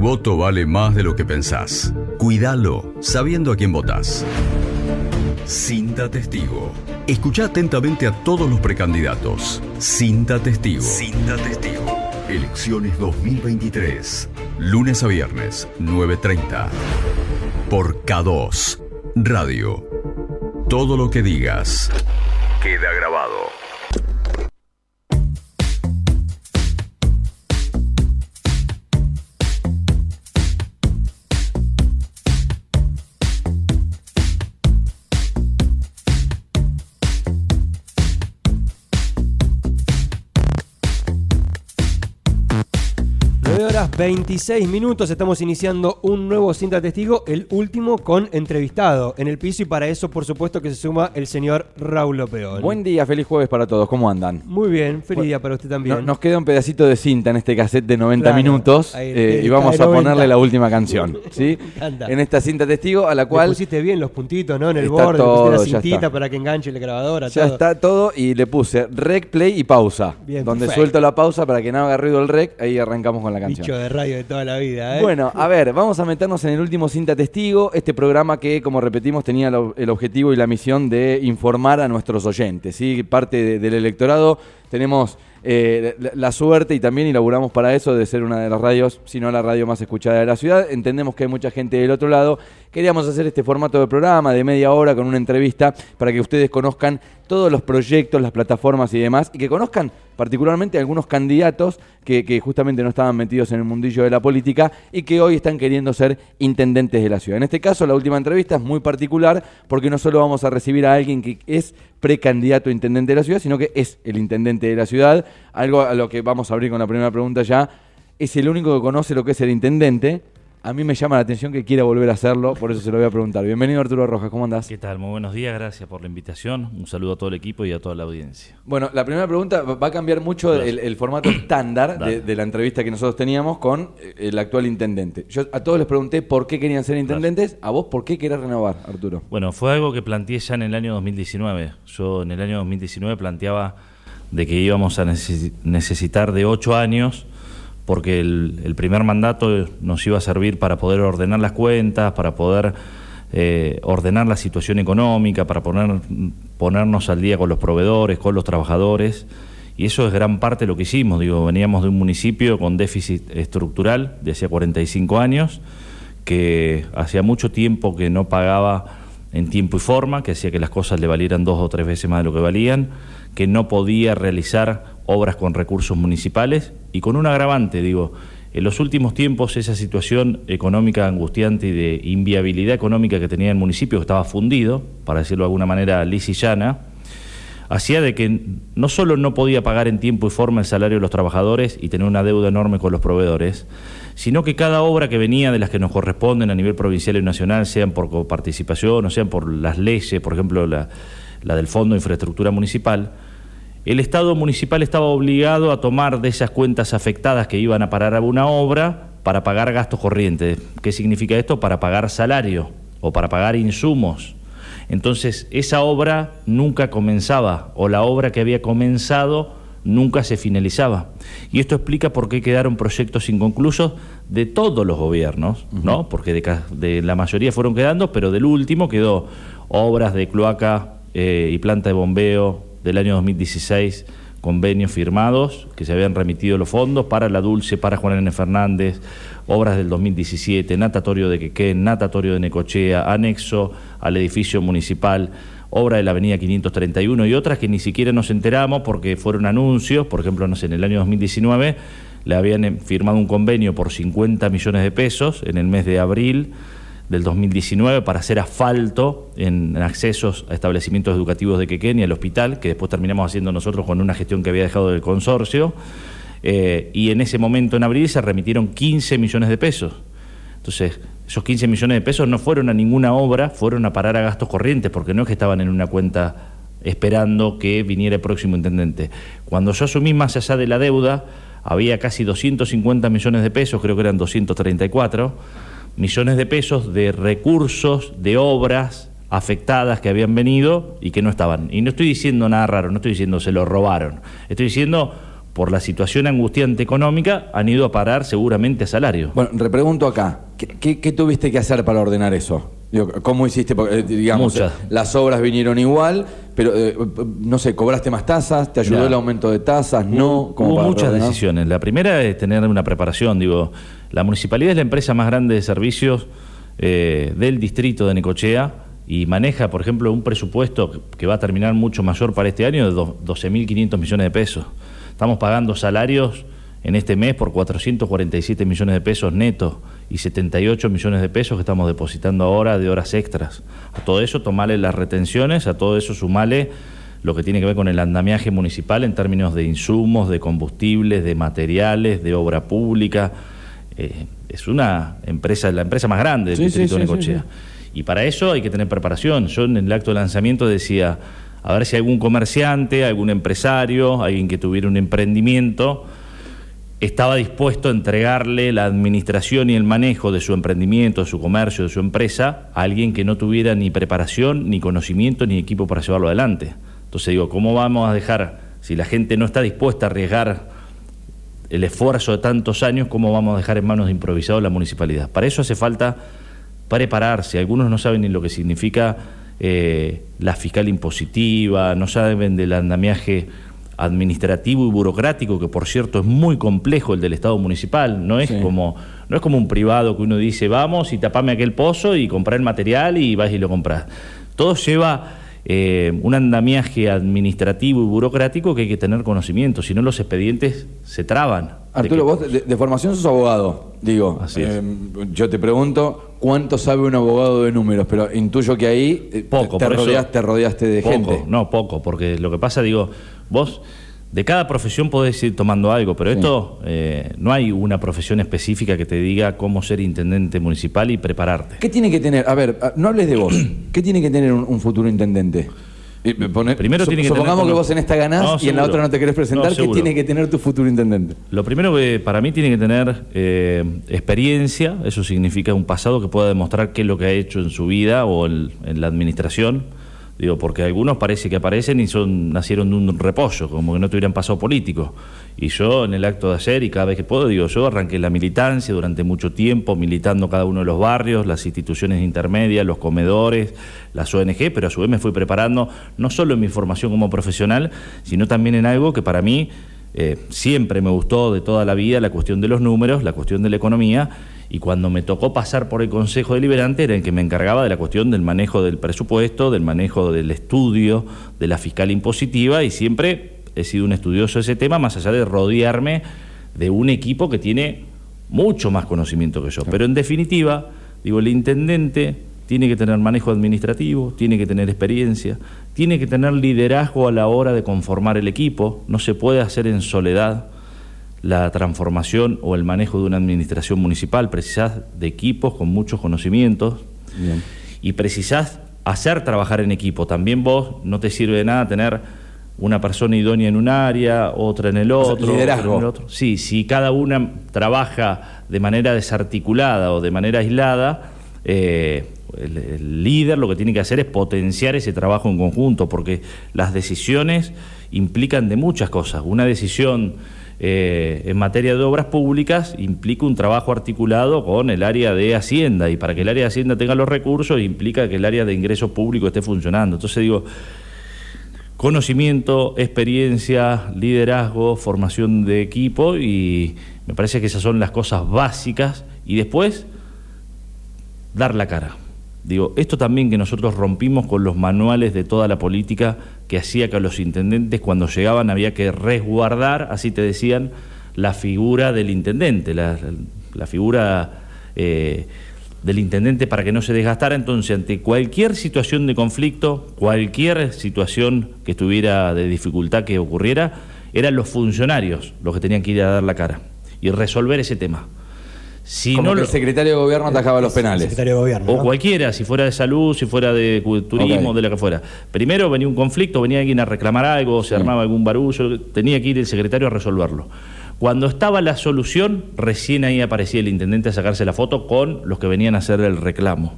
Tu voto vale más de lo que pensás. Cuídalo, sabiendo a quién votás. Cinta Testigo. Escucha atentamente a todos los precandidatos. Cinta Testigo. Cinta Testigo. Elecciones 2023. Lunes a viernes, 9.30. Por K2. Radio. Todo lo que digas queda 26 minutos estamos iniciando un nuevo cinta testigo, el último con entrevistado en el piso y para eso por supuesto que se suma el señor Raúl Lopeón. Buen día, feliz jueves para todos, ¿cómo andan? Muy bien, feliz día para usted también. No- nos queda un pedacito de cinta en este cassette de 90 Claro, minutos ahí, eh, y vamos a 90. ponerle la última canción, ¿sí? En esta cinta testigo a la Le cual pusiste bien los puntitos, ¿no? En el borde, le pusiste la cintita para que enganche la grabadora, ya todo. está todo y le puse rec, play y pausa. Bien, donde perfecto. suelto la pausa para que no haga ruido el rec, ahí arrancamos con la canción. Bicho de radio de toda la vida, ¿eh? Bueno, a ver, vamos a meternos en el último Cinta Testigo, este programa que, como repetimos, tenía el objetivo y la misión de informar a nuestros oyentes. ¿sí? Parte de- del electorado tenemos eh, la, suerte y también inauguramos para eso de ser una de las radios, si no la radio más escuchada de la ciudad. Entendemos que hay mucha gente del otro lado. Queríamos hacer este formato de programa de media hora con una entrevista para que ustedes conozcan todos los proyectos, las plataformas y demás, y que conozcan particularmente algunos candidatos que justamente no estaban metidos en el mundillo de la política y que hoy están queriendo ser intendentes de la ciudad. En este caso, la última entrevista es muy particular porque no solo vamos a recibir a alguien que es precandidato a intendente de la ciudad, sino que es el intendente de la ciudad, algo a lo que vamos a abrir con la primera pregunta ya. Es el único que conoce lo que es el intendente. A mí me llama la atención que quiera volver a hacerlo, por eso se lo voy a preguntar. Bienvenido Arturo Rojas, ¿cómo andás? ¿Qué tal? Muy buenos días, gracias por la invitación. Un saludo a todo el equipo y a toda la audiencia. Bueno, la primera pregunta va a cambiar mucho el, formato estándar de, de la entrevista que nosotros teníamos con eh, el actual intendente. Yo a todos les pregunté por qué querían ser intendentes, a vos por qué querés renovar, Arturo. Bueno, fue algo que planteé ya en el año 2019. Yo en el año 2019 planteaba de que íbamos a necesi- necesitar de ocho años porque el, primer mandato nos iba a servir para poder ordenar las cuentas, para poder eh, ordenar la situación económica, para poner, ponernos al día con los proveedores, con los trabajadores. Y eso es gran parte de lo que hicimos. Digo, veníamos de un municipio con déficit estructural de hacía 45 años, que hacía mucho tiempo que no pagaba en tiempo y forma, que hacía que las cosas le valieran dos o tres veces más de lo que valían, que no podía realizar obras con recursos municipales y con un agravante, digo, en los últimos tiempos esa situación económica angustiante y de inviabilidad económica que tenía el municipio, que estaba fundido, para decirlo de alguna manera lis y llana, hacía de que no solo no podía pagar en tiempo y forma el salario de los trabajadores y tener una deuda enorme con los proveedores, sino que cada obra que venía de las que nos corresponden a nivel provincial y nacional, sean por coparticipación o sean por las leyes, por ejemplo la, la del Fondo de Infraestructura Municipal, el Estado municipal estaba obligado a tomar de esas cuentas afectadas que iban a parar a una obra para pagar gastos corrientes. ¿Qué significa esto? Para pagar salario o para pagar insumos. Entonces, esa obra nunca comenzaba, o la obra que había comenzado nunca se finalizaba. Y esto explica por qué quedaron proyectos inconclusos de todos los gobiernos, ¿no? Porque de, la mayoría fueron quedando, pero del último quedó obras de cloaca eh, y planta de bombeo del año 2016, convenios firmados que se habían remitido los fondos para La Dulce, para Juan N. Fernández, obras del 2017, natatorio de Quequén, natatorio de Necochea, anexo al edificio municipal, obra de la avenida 531 y otras que ni siquiera nos enteramos porque fueron anuncios, por ejemplo, no sé, en el año 2019 le habían eh, firmado un convenio por 50 millones de pesos en el mes de abril del 2019 para hacer asfalto en accesos a establecimientos educativos de Quequén y al hospital, que después terminamos haciendo nosotros con una gestión que había dejado del consorcio. Eh, y en ese momento, en abril, se remitieron 15 millones de pesos. Entonces, esos 15 millones de pesos no fueron a ninguna obra, fueron a parar a gastos corrientes, porque no es que estaban en una cuenta esperando que viniera el próximo intendente. Cuando yo asumí más allá de la deuda, había casi 250 millones de pesos, creo que eran 234 millones de pesos de recursos, de obras afectadas que habían venido y que no estaban. Y no estoy diciendo nada raro, no estoy diciendo se lo robaron, estoy diciendo por la situación angustiante económica, han ido a parar seguramente a salario. Bueno, repregunto acá, ¿qué, qué- qué tuviste que hacer para ordenar eso? ¿Cómo hiciste? Porque, eh, digamos, Muchas. las obras vinieron igual, pero eh, no sé, ¿cobraste más tasas? ¿Te ayudó el aumento de tasas? ¿No? ¿Cómo Hubo muchas ordenar? decisiones. La primera es tener una preparación. Digo, la municipalidad es la empresa más grande de servicios eh, del distrito de Necochea y maneja, por ejemplo, un presupuesto que- va a terminar mucho mayor para este año de do- 12.500 millones de pesos. Estamos pagando salarios en este mes por 447 millones de pesos netos y 78 millones de pesos que estamos depositando ahora de horas extras. A todo eso tomale las retenciones, a todo eso sumale lo que tiene que ver con el andamiaje municipal en términos de insumos, de combustibles, de materiales, de obra pública. Eh, es una empresa, la empresa más grande del Sí, distrito sí, de sí, Necochea. Y para eso hay que tener preparación. Yo en el acto de lanzamiento decía, a ver si algún comerciante, algún empresario, alguien que tuviera un emprendimiento, estaba dispuesto a entregarle la administración y el manejo de su emprendimiento, de su comercio, de su empresa, a alguien que no tuviera ni preparación, ni conocimiento, ni equipo para llevarlo adelante. Entonces digo, ¿cómo vamos a dejar, si la gente no está dispuesta a arriesgar el esfuerzo de tantos años, cómo vamos a dejar en manos de improvisados la municipalidad? Para eso hace falta prepararse. Algunos no saben ni lo que significa eh, la fiscal impositiva, no saben del andamiaje administrativo y burocrático, que por cierto es muy complejo el del Estado municipal, no es, Sí. como, no es como un privado que uno dice, vamos y tapame aquel pozo y comprar el material y vas y lo compras. Todo lleva eh, un andamiaje administrativo y burocrático que hay que tener conocimiento, si no los expedientes se traban. De Arturo, que- vos de, de formación sos abogado, digo. Así es. eh, yo te pregunto, ¿cuánto sabe un abogado de números? Pero intuyo que ahí eh, Poco, te, rodeaste, te rodeaste de poco, gente. No, poco, porque lo que pasa, digo, vos de cada profesión podés ir tomando algo, pero Sí. esto eh, no hay una profesión específica que te diga cómo ser intendente municipal y prepararte. ¿Qué tiene que tener? A ver, ah, no hables de vos. ¿Qué tiene que tener un, un futuro intendente? Y Primero su- tiene que supongamos tener- que vos en esta ganás No, y en la otra no te querés presentar. No, ¿Qué tiene que tener tu futuro intendente? Lo primero que para mí tiene que tener eh, experiencia, eso significa un pasado que pueda demostrar qué es lo que ha hecho en su vida o en, en la administración. Digo, porque algunos parece que aparecen y son nacieron de un repollo, como que no tuvieran pasado político. Y yo en el acto de hacer y cada vez que puedo, digo, yo arranqué la militancia durante mucho tiempo, militando cada uno de los barrios, las instituciones intermedias, los comedores, las ONG, pero a su vez me fui preparando no solo en mi formación como profesional, sino también en algo que para mí eh, siempre me gustó de toda la vida, la cuestión de los números, la cuestión de la economía, y cuando me tocó pasar por el Consejo Deliberante era el que me encargaba de la cuestión del manejo del presupuesto, del manejo del estudio, de la fiscal impositiva, y siempre he sido un estudioso de ese tema, más allá de rodearme de un equipo que tiene mucho más conocimiento que yo. Pero en definitiva, digo, el intendente tiene que tener manejo administrativo, tiene que tener experiencia, tiene que tener liderazgo a la hora de conformar el equipo, no se puede hacer en soledad la transformación o el manejo de una administración municipal, precisás de equipos con muchos conocimientos Bien. y precisás hacer trabajar en equipo. También vos no te sirve de nada tener una persona idónea en un área, otra en el O sea, otro, liderazgo. otra en el otro. Sí, si cada una trabaja de manera desarticulada o de manera aislada, eh, el, el líder lo que tiene que hacer es potenciar ese trabajo en conjunto, porque las decisiones implican de muchas cosas. Una decisión eh, en materia de obras públicas implica un trabajo articulado con el área de Hacienda y para que el área de Hacienda tenga los recursos implica que el área de ingreso público esté funcionando. Entonces digo, conocimiento, experiencia, liderazgo, formación de equipo y me parece que esas son las cosas básicas y después dar la cara. Digo, esto también que nosotros rompimos con los manuales de toda la política que hacía que los intendentes cuando llegaban había que resguardar, así te decían, la figura del intendente, la, la figura eh, del intendente para que no se desgastara. Entonces, ante cualquier situación de conflicto, cualquier situación que estuviera de dificultad que ocurriera, eran los funcionarios los que tenían que ir a dar la cara y resolver ese tema. Si Como no que lo- el secretario de gobierno atajaba los penales. Secretario de Gobierno. o ¿no? cualquiera, si fuera de salud, si fuera de turismo, de lo que fuera. Primero venía un conflicto, venía alguien a reclamar algo, se armaba algún barullo, tenía que ir el secretario a resolverlo. Cuando estaba la solución, recién ahí aparecía el intendente a sacarse la foto con los que venían a hacer el reclamo.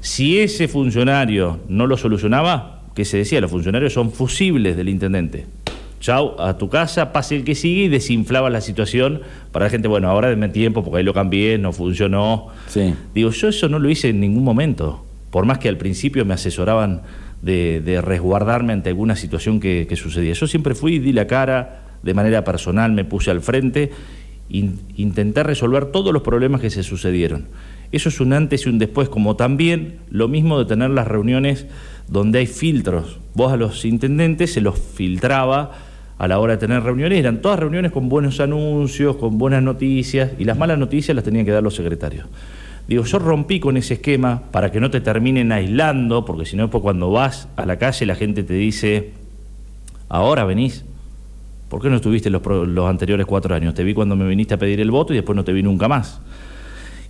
Si ese funcionario no lo solucionaba, que se decía, los funcionarios son fusibles del intendente. Chau, a tu casa, pase el que sigue y desinflaba la situación para la gente, bueno, ahora denme tiempo porque ahí lo cambié, no funcionó. Sí. Digo, yo eso no lo hice en ningún momento, por más que al principio me asesoraban de, de resguardarme ante alguna situación que, que sucedía. Yo siempre fui, di la cara, de manera personal me puse al frente, in- intenté resolver todos los problemas que se sucedieron. Eso es un antes y un después, como también lo mismo de tener las reuniones donde hay filtros. Vos a los intendentes se los filtraba a la hora de tener reuniones, eran todas reuniones con buenos anuncios, con buenas noticias, y las malas noticias las tenían que dar los secretarios. Digo, yo rompí con ese esquema para que no te terminen aislando, porque si no, pues cuando vas a la calle la gente te dice, ahora venís. ¿Por qué no estuviste los, anteriores cuatro años? Te vi cuando me viniste a pedir el voto y después no te vi nunca más.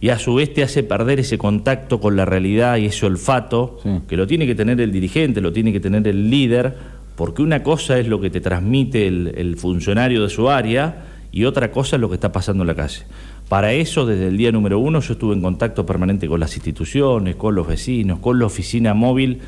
Y a su vez te hace perder ese contacto con la realidad y ese olfato Sí. que lo tiene que tener el dirigente, lo tiene que tener el líder, porque una cosa es lo que te transmite el, funcionario de su área y otra cosa es lo que está pasando en la calle. Para eso, desde el día número uno, yo estuve en contacto permanente con las instituciones, con los vecinos, con la oficina móvil,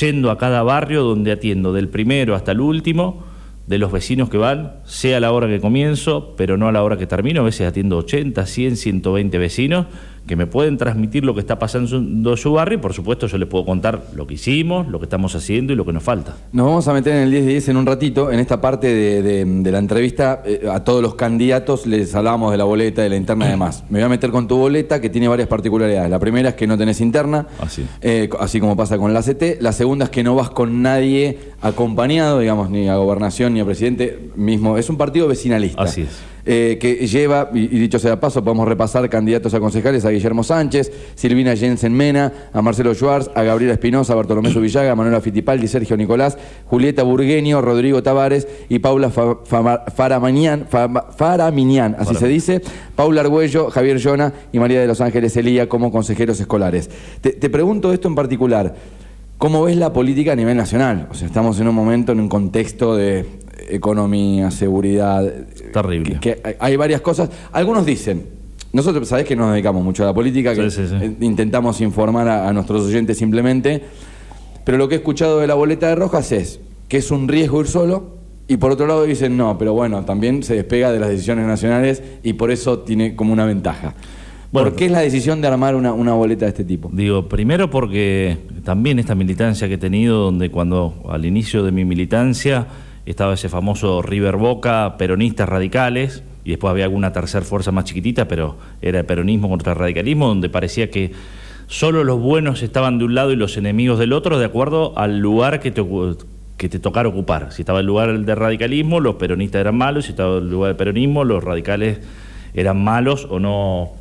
yendo a cada barrio donde atiendo, del primero hasta el último, de los vecinos que van, sea a la hora que comienzo, pero no a la hora que termino. A veces atiendo 80, 100, 120 vecinos que me pueden transmitir lo que está pasando en su barrio y por supuesto yo les puedo contar lo que hicimos, lo que estamos haciendo y lo que nos falta. Nos vamos a meter en el 10 de 10 en un ratito. En esta parte de, de- de la entrevista, eh, a todos los candidatos les hablábamos de la boleta, de la interna y demás. Me voy a meter con tu boleta, que tiene varias particularidades. La primera es que no tenés interna, Así. eh, así como pasa con la CT. La segunda es que no vas con nadie acompañado, digamos, ni a gobernación ni a presidente mismo. Es un partido vecinalista. Así es. Eh, que lleva, y, dicho sea paso, podemos repasar candidatos a concejales a Guillermo Sánchez, Silvina Jensen Mena, a Marcelo Schwartz, a Gabriela Espinosa, a Bartolomé Subillaga, a Manuela Fittipaldi, Sergio Nicolás, Julieta Burgueño, Rodrigo Tavares y Paula Fa- Fa- Faramanian, así se dice, Paula Argüello, Javier Llona y María de los Ángeles Elía como consejeros escolares. Te, te pregunto esto en particular. ¿Cómo ves la política a nivel nacional? O sea, estamos en un momento, en un contexto de economía, seguridad. Terrible. Que, que hay- varias cosas. Algunos dicen, nosotros sabés que nos dedicamos mucho a la política, que Sí, sí, sí. eh, intentamos informar a, a nuestros oyentes simplemente, pero lo que he escuchado de la boleta de Rojas es que es un riesgo ir solo. Y por otro lado dicen, no, pero bueno, también se despega de las decisiones nacionales y por eso tiene como una ventaja. Bueno, ¿Por qué es la decisión de armar una, una boleta de este tipo? Digo, primero porque también esta militancia que he tenido, donde cuando al inicio de mi militancia estaba ese famoso River Boca, peronistas radicales, y después había alguna tercera fuerza más chiquitita, pero era el peronismo contra el radicalismo, donde parecía que solo los buenos estaban de un lado y los enemigos del otro, de acuerdo al lugar que te, que te tocara ocupar. Si estaba el lugar del radicalismo, los peronistas eran malos, si estaba el lugar del peronismo, los radicales eran malos o no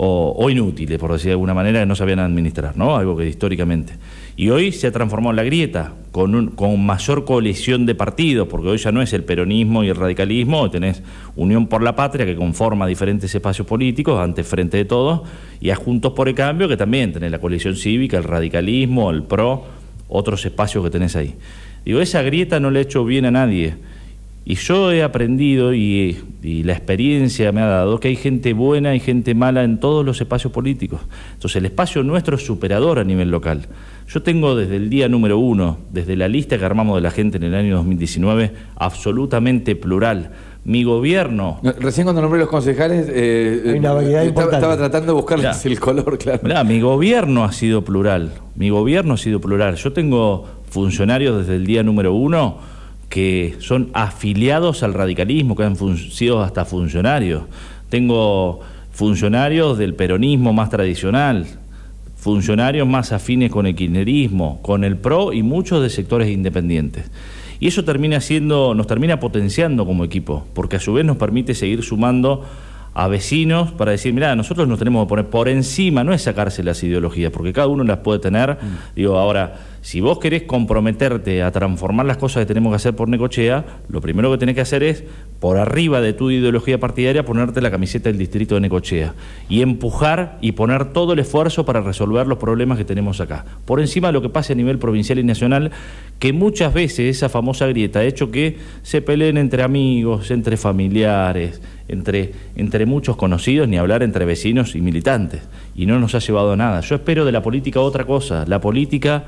o, o inútiles, por decir de alguna manera, que no sabían administrar, ¿no? Algo que históricamente. Y hoy se ha transformado la grieta, con, un- con mayor coalición de partidos, porque hoy ya no es el peronismo y el radicalismo, tenés Unión por la Patria, que conforma diferentes espacios políticos, ante frente de todos, y a Juntos por el Cambio, que también tenés la coalición cívica, el radicalismo, el PRO, otros espacios que tenés ahí. Digo, esa grieta no le ha hecho bien a nadie. Y yo he aprendido y, y la experiencia me ha dado que hay gente buena y gente mala en todos los espacios políticos. Entonces el espacio nuestro es superador a nivel local. Yo tengo desde el día número uno, desde la lista que armamos de la gente en el año 2019, absolutamente plural. Mi gobierno No, Recién cuando nombré los concejales, eh, Hay una variedad estaba, tratando de buscarles el color, claro. Mirá, mi gobierno ha sido plural. Mi gobierno ha sido plural. Yo tengo funcionarios desde el día número uno que son afiliados al radicalismo, que han sido hasta funcionarios. Tengo funcionarios del peronismo más tradicional, funcionarios más afines con el kirchnerismo, con el PRO y muchos de sectores independientes. Y eso termina siendo, nos termina potenciando como equipo, porque a su vez nos permite seguir sumando a vecinos para decir, mira, nosotros nos tenemos que poner por encima, no es sacarse las ideologías, porque cada uno las puede tener. Digo, ahora, si vos querés comprometerte a transformar las cosas que tenemos que hacer por Necochea, lo primero que tenés que hacer es, por arriba de tu ideología partidaria, ponerte la camiseta del distrito de Necochea y empujar y poner todo el esfuerzo para resolver los problemas que tenemos acá. Por encima de lo que pase a nivel provincial y nacional, que muchas veces esa famosa grieta ha hecho que se peleen entre amigos, entre familiares, entre, entre muchos conocidos, ni hablar entre vecinos y militantes. Y no nos ha llevado a nada. Yo espero de la política otra cosa. La política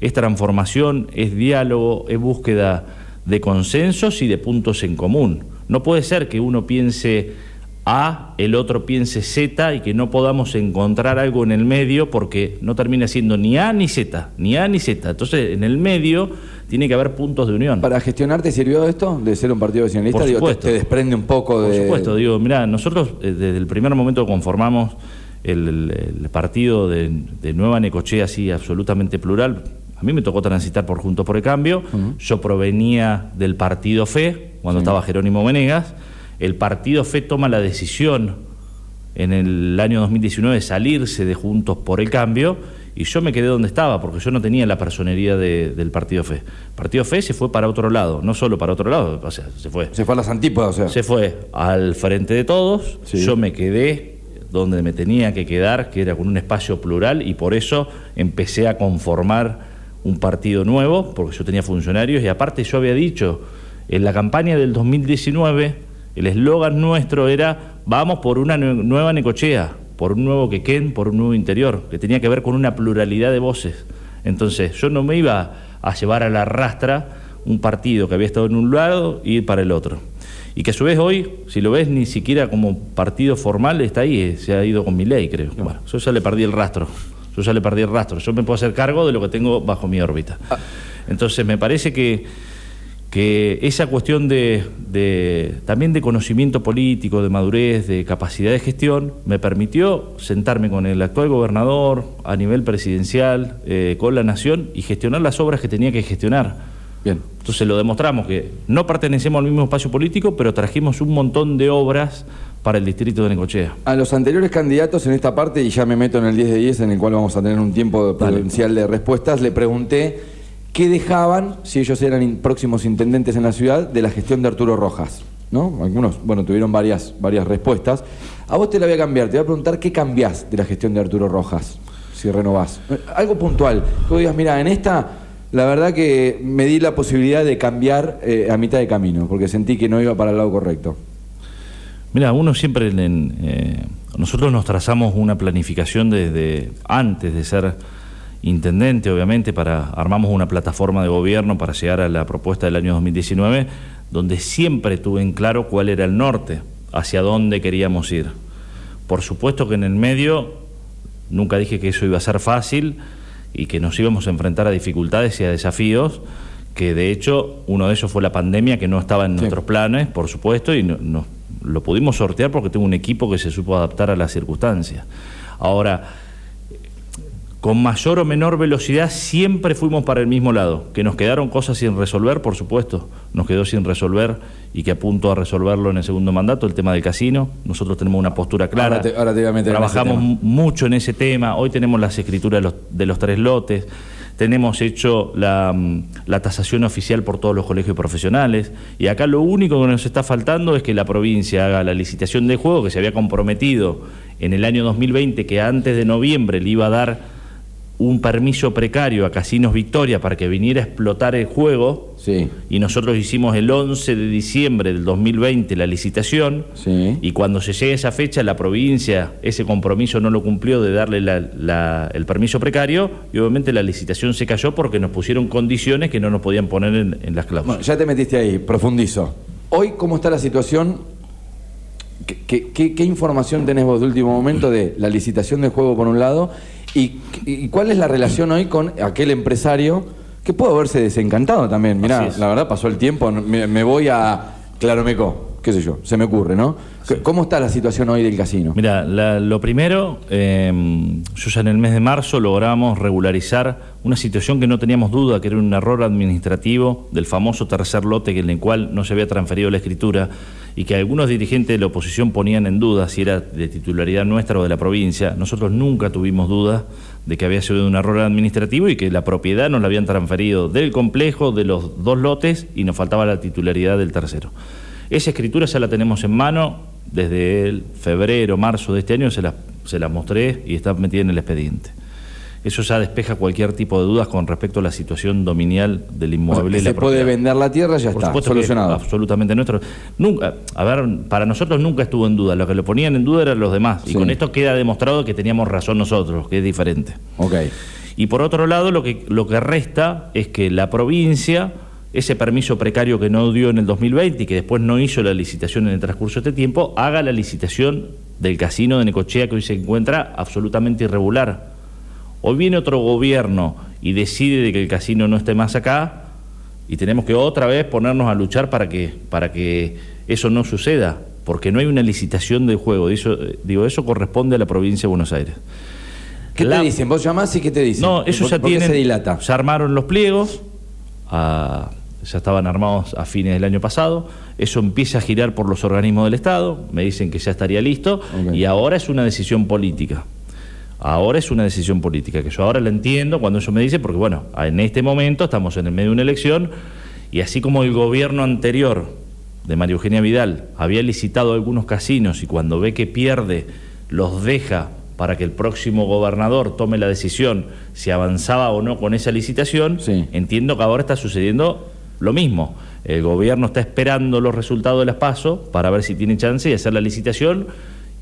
es transformación, es diálogo, es búsqueda de consensos y de puntos en común. No puede ser que uno piense A, el otro piense Z y que no podamos encontrar algo en el medio porque no termina siendo ni A ni Z, ni A ni Z. Entonces, en el medio tiene que haber puntos de unión. ¿Para gestionar te sirvió esto de ser un partido vecinalista? Por Digo, te- supuesto. te, desprende un poco de... Por supuesto, digo, mira, nosotros eh, desde el primer momento conformamos el, partido de, de Nueva Necochea, así absolutamente plural, a mí me tocó transitar por Juntos por el Cambio, yo provenía del partido FE, cuando estaba Jerónimo Menegas, el partido FE toma la decisión en el año 2019 de salirse de Juntos por el Cambio y yo me quedé donde estaba porque yo no tenía la personería de- del partido FE. El partido FE se fue para otro lado, no solo para otro lado, o sea, se fue. Se fue a las antípodas, o sea. Se fue al frente de todos, Sí. yo me quedé donde me tenía que quedar, que era con un espacio plural, y por eso empecé a conformar un partido nuevo, porque yo tenía funcionarios, y aparte yo había dicho, en la campaña del 2019, el eslogan nuestro era, vamos por una nue- nueva Necochea, por un nuevo Quequén, por un nuevo interior, que tenía que ver con una pluralidad de voces. Entonces, yo no me iba a llevar a la rastra un partido que había estado en un lado y ir para el otro. Y que a su vez hoy, si lo ves, ni siquiera como partido formal está ahí, eh, se ha ido con mi ley, creo. Bueno, yo ya le perdí el rastro. Yo ya le perdí el rastro. Yo me puedo hacer cargo de lo que tengo bajo mi órbita. Entonces, me parece que, que esa cuestión de, de- también de conocimiento político, de madurez, de capacidad de gestión, me permitió sentarme con el actual gobernador a nivel presidencial, eh, con la nación y gestionar las obras que tenía que gestionar. Bien. Entonces lo demostramos que no pertenecemos al mismo espacio político, pero trajimos un montón de obras para el distrito de Necochea. A los anteriores candidatos en esta parte, y ya me meto en el 10 de 10, en el cual vamos a tener un tiempo prudencial de respuestas, le pregunté qué dejaban, si ellos eran próximos intendentes en la ciudad, de la gestión de Arturo Rojas. ¿no? Algunos, bueno, tuvieron varias, varias respuestas. A vos te la voy a cambiar, te voy a preguntar qué cambiás de la gestión de Arturo Rojas, si renovás. Eh, Algo puntual, que vos digas, mira, en esta, la verdad que me di la posibilidad de cambiar eh, a mitad de camino, porque sentí que no iba para el lado correcto. Mira, uno siempre, eh, nosotros nos trazamos una planificación desde antes de ser intendente, obviamente, para armamos una plataforma de gobierno para llegar a la propuesta del año 2019, donde siempre tuve en claro cuál era el norte, hacia dónde queríamos ir. Por supuesto que en el medio nunca dije que eso iba a ser fácil y que nos íbamos a enfrentar a dificultades y a desafíos, que de hecho uno de ellos fue la pandemia, que no estaba en Sí. nuestros planes, por supuesto, y no, no- lo pudimos sortear porque tengo un equipo que se supo adaptar a las circunstancias. Ahora, con mayor o menor velocidad siempre fuimos para el mismo lado. Que nos quedaron cosas sin resolver, por supuesto, nos quedó sin resolver y que apunto a resolverlo en el segundo mandato, el tema del casino. Nosotros tenemos una postura clara. Ahora te- ahora te voy a meter en ese Trabajamos mucho en ese tema. Hoy tenemos las escrituras de los, de los tres lotes. Tenemos hecho la, mm, la tasación oficial por todos los colegios profesionales. Y acá lo único que nos está faltando es que la provincia haga la licitación de juego que se había comprometido en el año 2020, que antes de noviembre le iba a dar un permiso precario a Casinos Victoria para que viniera a explotar el juego. Sí. Y nosotros hicimos el 11 de diciembre del 2020 la licitación. Sí. Y cuando se llegue a esa fecha, la provincia ese compromiso no lo cumplió de darle la- la- el permiso precario y obviamente la licitación se cayó porque nos pusieron condiciones que no nos podían poner en, en las Bueno, cláusulas. ya te metiste ahí, profundizo. Hoy, ¿cómo está la situación? ¿Qué, qué- qué- qué información tenés vos de último momento de la licitación del juego por un lado? ¿Y, y cuál es la relación hoy con aquel empresario que pudo haberse desencantado también? Mirá, la verdad pasó el tiempo, me, me voy a Claromeco, qué sé yo, se me ocurre, ¿no? ¿Cómo está la situación hoy del casino? Mira, lo primero, eh, yo ya en el mes de marzo logramos regularizar una situación que no teníamos duda, que era un error administrativo del famoso tercer lote en el cual no se había transferido la escritura y que algunos dirigentes de la oposición ponían en duda si era de titularidad nuestra o de la provincia. Nosotros nunca tuvimos duda de que había sido un error administrativo y que la propiedad nos la habían transferido del complejo, de los dos lotes y nos faltaba la titularidad del tercero. Esa escritura ya la tenemos en mano desde el febrero, marzo de este año, se la, se la mostré y está metida en el expediente. Eso ya despeja cualquier tipo de dudas con respecto a la situación dominial del O sea, inmueble. que y la se puede vender la tierra, ya Por está, solucionado. es absolutamente nuestro. Nunca, a ver, para nosotros nunca estuvo en duda. Lo que lo ponían en duda eran los demás. Y con esto queda demostrado que teníamos razón nosotros, que es diferente. Ok. Y por otro lado, lo que, lo que resta es que la provincia ese permiso precario que no dio en el 2020 y que después no hizo la licitación en el transcurso de este tiempo, haga la licitación del casino de Necochea que hoy se encuentra absolutamente irregular. Hoy viene otro gobierno y decide de que el casino no esté más acá y tenemos que otra vez ponernos a luchar para que, para que eso no suceda, porque no hay una licitación del juego. Eso, digo, eso corresponde a la provincia de Buenos Aires. ¿Qué te dicen? ¿Vos llamás y qué te dicen? No, eso ya ¿Por qué tienen. se dilata? Ya armaron los pliegos, a- ya estaban armados a fines del año pasado. Eso empieza a girar por los organismos del Estado. Me dicen que ya estaría listo. Y ahora es una decisión política. Ahora es una decisión política, que yo ahora la entiendo cuando eso me dice, porque bueno, en este momento estamos en el medio de una elección y así como el gobierno anterior de María Eugenia Vidal había licitado algunos casinos y cuando ve que pierde los deja para que el próximo gobernador tome la decisión si avanzaba o no con esa licitación, Sí. entiendo que ahora está sucediendo lo mismo. El gobierno está esperando los resultados de las PASO para ver si tiene chance de hacer la licitación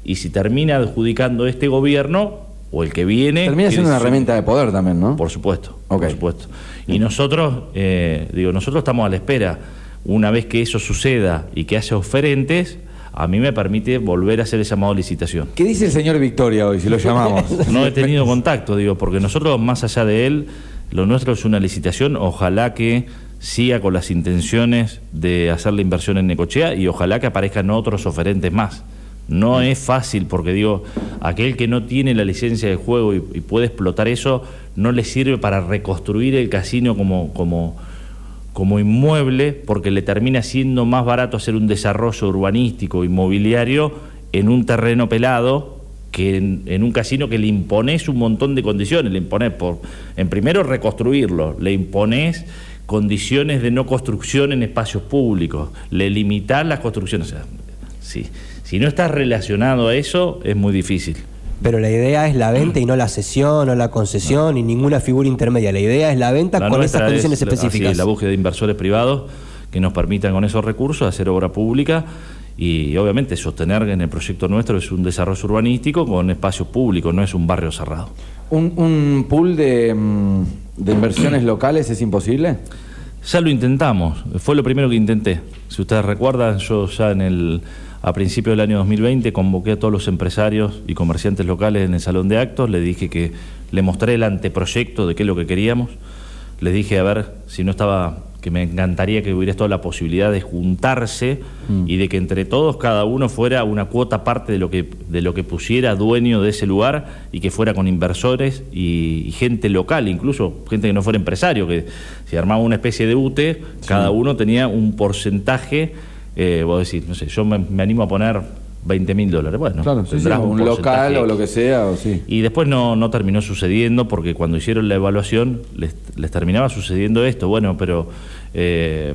y si termina adjudicando este gobierno o el que viene... Termina siendo una herramienta de poder también, ¿no? por supuesto, por supuesto. Y nosotros, eh, digo, nosotros estamos a la espera. Una vez que eso suceda y que haya oferentes, a mí me permite volver a hacer ese llamado a licitación. ¿Qué dice el señor Victoria hoy, si lo llamamos? No he tenido contacto, digo, porque nosotros, más allá de él, lo nuestro es una licitación. Ojalá que siga con las intenciones de hacer la inversión en Necochea y ojalá que aparezcan otros oferentes más. No es fácil porque digo, aquel que no tiene la licencia de juego y, puede explotar eso, no le sirve para reconstruir el casino como, como, como inmueble porque le termina siendo más barato hacer un desarrollo urbanístico, inmobiliario en un terreno pelado que en, un casino que le impones un montón de condiciones, le impones por, en primero reconstruirlo, le impones condiciones de no construcción en espacios públicos, le limitar las construcciones. O sea, sí, si no estás relacionado a eso, es muy difícil. Pero la idea es la venta y no la cesión o la concesión y ninguna figura intermedia. La idea es la venta La con esas condiciones es la- así específicas. es, la búsqueda de inversores privados que nos permitan con esos recursos hacer obra pública y obviamente sostener en el proyecto nuestro es un desarrollo urbanístico con espacios públicos, no es un barrio cerrado. ¿Un, un pool de, mm, de inversiones locales es imposible? Ya lo intentamos, fue lo primero que intenté. Si ustedes recuerdan, yo ya en el a principios del año 2020 convoqué a todos los empresarios y comerciantes locales en el salón de actos, le dije que le mostré el anteproyecto de qué es lo que queríamos. Les dije a ver si no estaba que me encantaría que hubiera toda la posibilidad de juntarse y de que entre todos cada uno fuera una cuota parte de lo que de lo que pusiera dueño de ese lugar y que fuera con inversores y, y gente local, incluso gente que no fuera empresario, que si armaba una especie de UTE, cada uno tenía un porcentaje, eh, vos decís, no sé, yo me, me animo a poner 20 mil dólares. Bueno, claro, sí, un local o lo que sea, o sí. Y después no, no terminó sucediendo porque cuando hicieron la evaluación les, les terminaba sucediendo esto. Bueno, pero eh,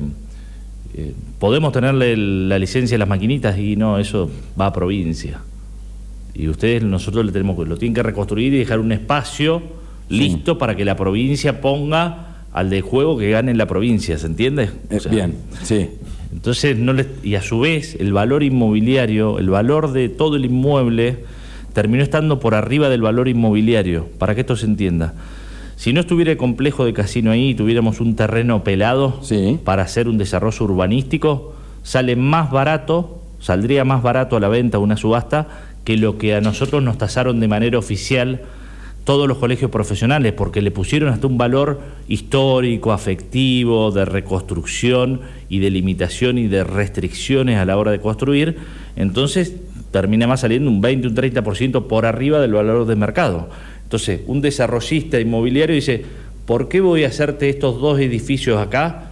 eh, podemos tenerle la licencia a las maquinitas y no, eso va a provincia. Y ustedes, nosotros le tenemos, lo tienen que reconstruir y dejar un espacio listo para que la provincia ponga al de juego que gane en la provincia, ¿se entiende? Eh, O sea, bien, sí. Entonces, no le- y a su vez, el valor inmobiliario, el valor de todo el inmueble, terminó estando por arriba del valor inmobiliario, para que esto se entienda. Si no estuviera el complejo de casino ahí y tuviéramos un terreno pelado Sí. para hacer un desarrollo urbanístico, sale más barato, saldría más barato a la venta una subasta que lo que a nosotros nos tasaron de manera oficial todos los colegios profesionales, porque le pusieron hasta un valor histórico, afectivo, de reconstrucción y de limitación y de restricciones a la hora de construir, entonces termina más saliendo un 20, un 30% por arriba del valor de mercado. Entonces, un desarrollista inmobiliario dice, ¿por qué voy a hacerte estos dos edificios acá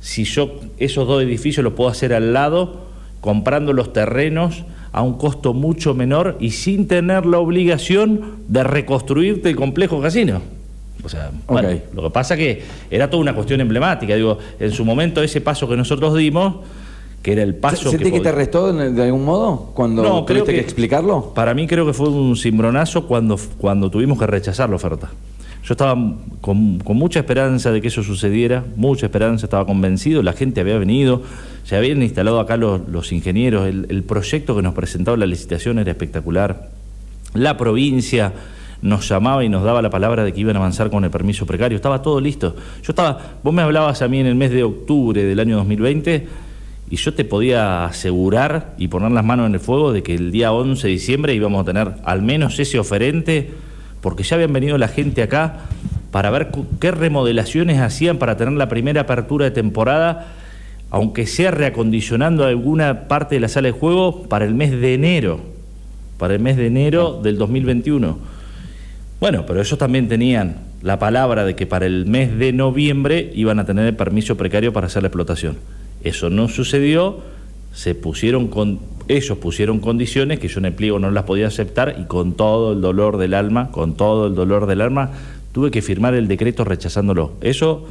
si yo esos dos edificios los puedo hacer al lado, comprando los terrenos a un costo mucho menor y sin tener la obligación de reconstruirte el complejo casino? O sea, bueno, lo que pasa que era toda una cuestión emblemática. Digo, en su momento ese paso que nosotros dimos, que era el paso ¿Sentí que, pod- te restó de algún modo cuando No, creo tuviste que, que- explicarlo? Para mí creo que fue un cimbronazo cuando, cuando tuvimos que rechazar la oferta. Yo estaba con, mucha esperanza de que eso sucediera, mucha esperanza, estaba convencido, la gente había venido, se habían instalado acá los, ingenieros, el, el proyecto que nos presentaba la licitación era espectacular. La provincia nos llamaba y nos daba la palabra de que iban a avanzar con el permiso precario. Estaba todo listo. Yo estaba, vos me hablabas a mí en el mes de octubre del año 2020 y yo te podía asegurar y poner las manos en el fuego de que el día 11 de diciembre íbamos a tener al menos ese oferente, porque ya habían venido la gente acá para ver qué remodelaciones hacían para tener la primera apertura de temporada, aunque sea reacondicionando alguna parte de la sala de juego para el mes de enero, para el mes de enero del 2021. Bueno, pero ellos también tenían la palabra de que para el mes de noviembre iban a tener el permiso precario para hacer la explotación. Eso no sucedió, se pusieron con, ellos pusieron condiciones que yo en el pliego no las podía aceptar y con todo el dolor del alma, con todo el dolor del alma, tuve que firmar el decreto rechazándolo. Eso,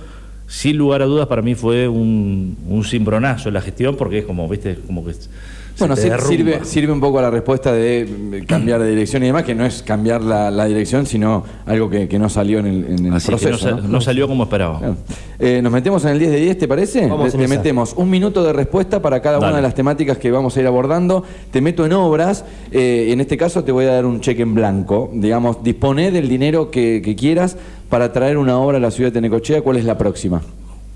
sin lugar a dudas, para mí fue un, un cimbronazo en la gestión porque es como, viste, como que bueno, sirve, sirve un poco a la respuesta de eh, cambiar de dirección y demás, que no es cambiar la, dirección, sino algo que, no salió en el, proceso. no, salió como esperaba. Eh, nos metemos en el 10 de 10, ¿te parece? Vamos Le, metemos un minuto de respuesta para cada una de las temáticas que vamos a ir abordando. Te meto en obras. Eh, en este caso te voy a dar un cheque en blanco. Digamos, dispone del dinero que, que quieras para traer una obra a la ciudad de Tenecochea. ¿Cuál es la próxima?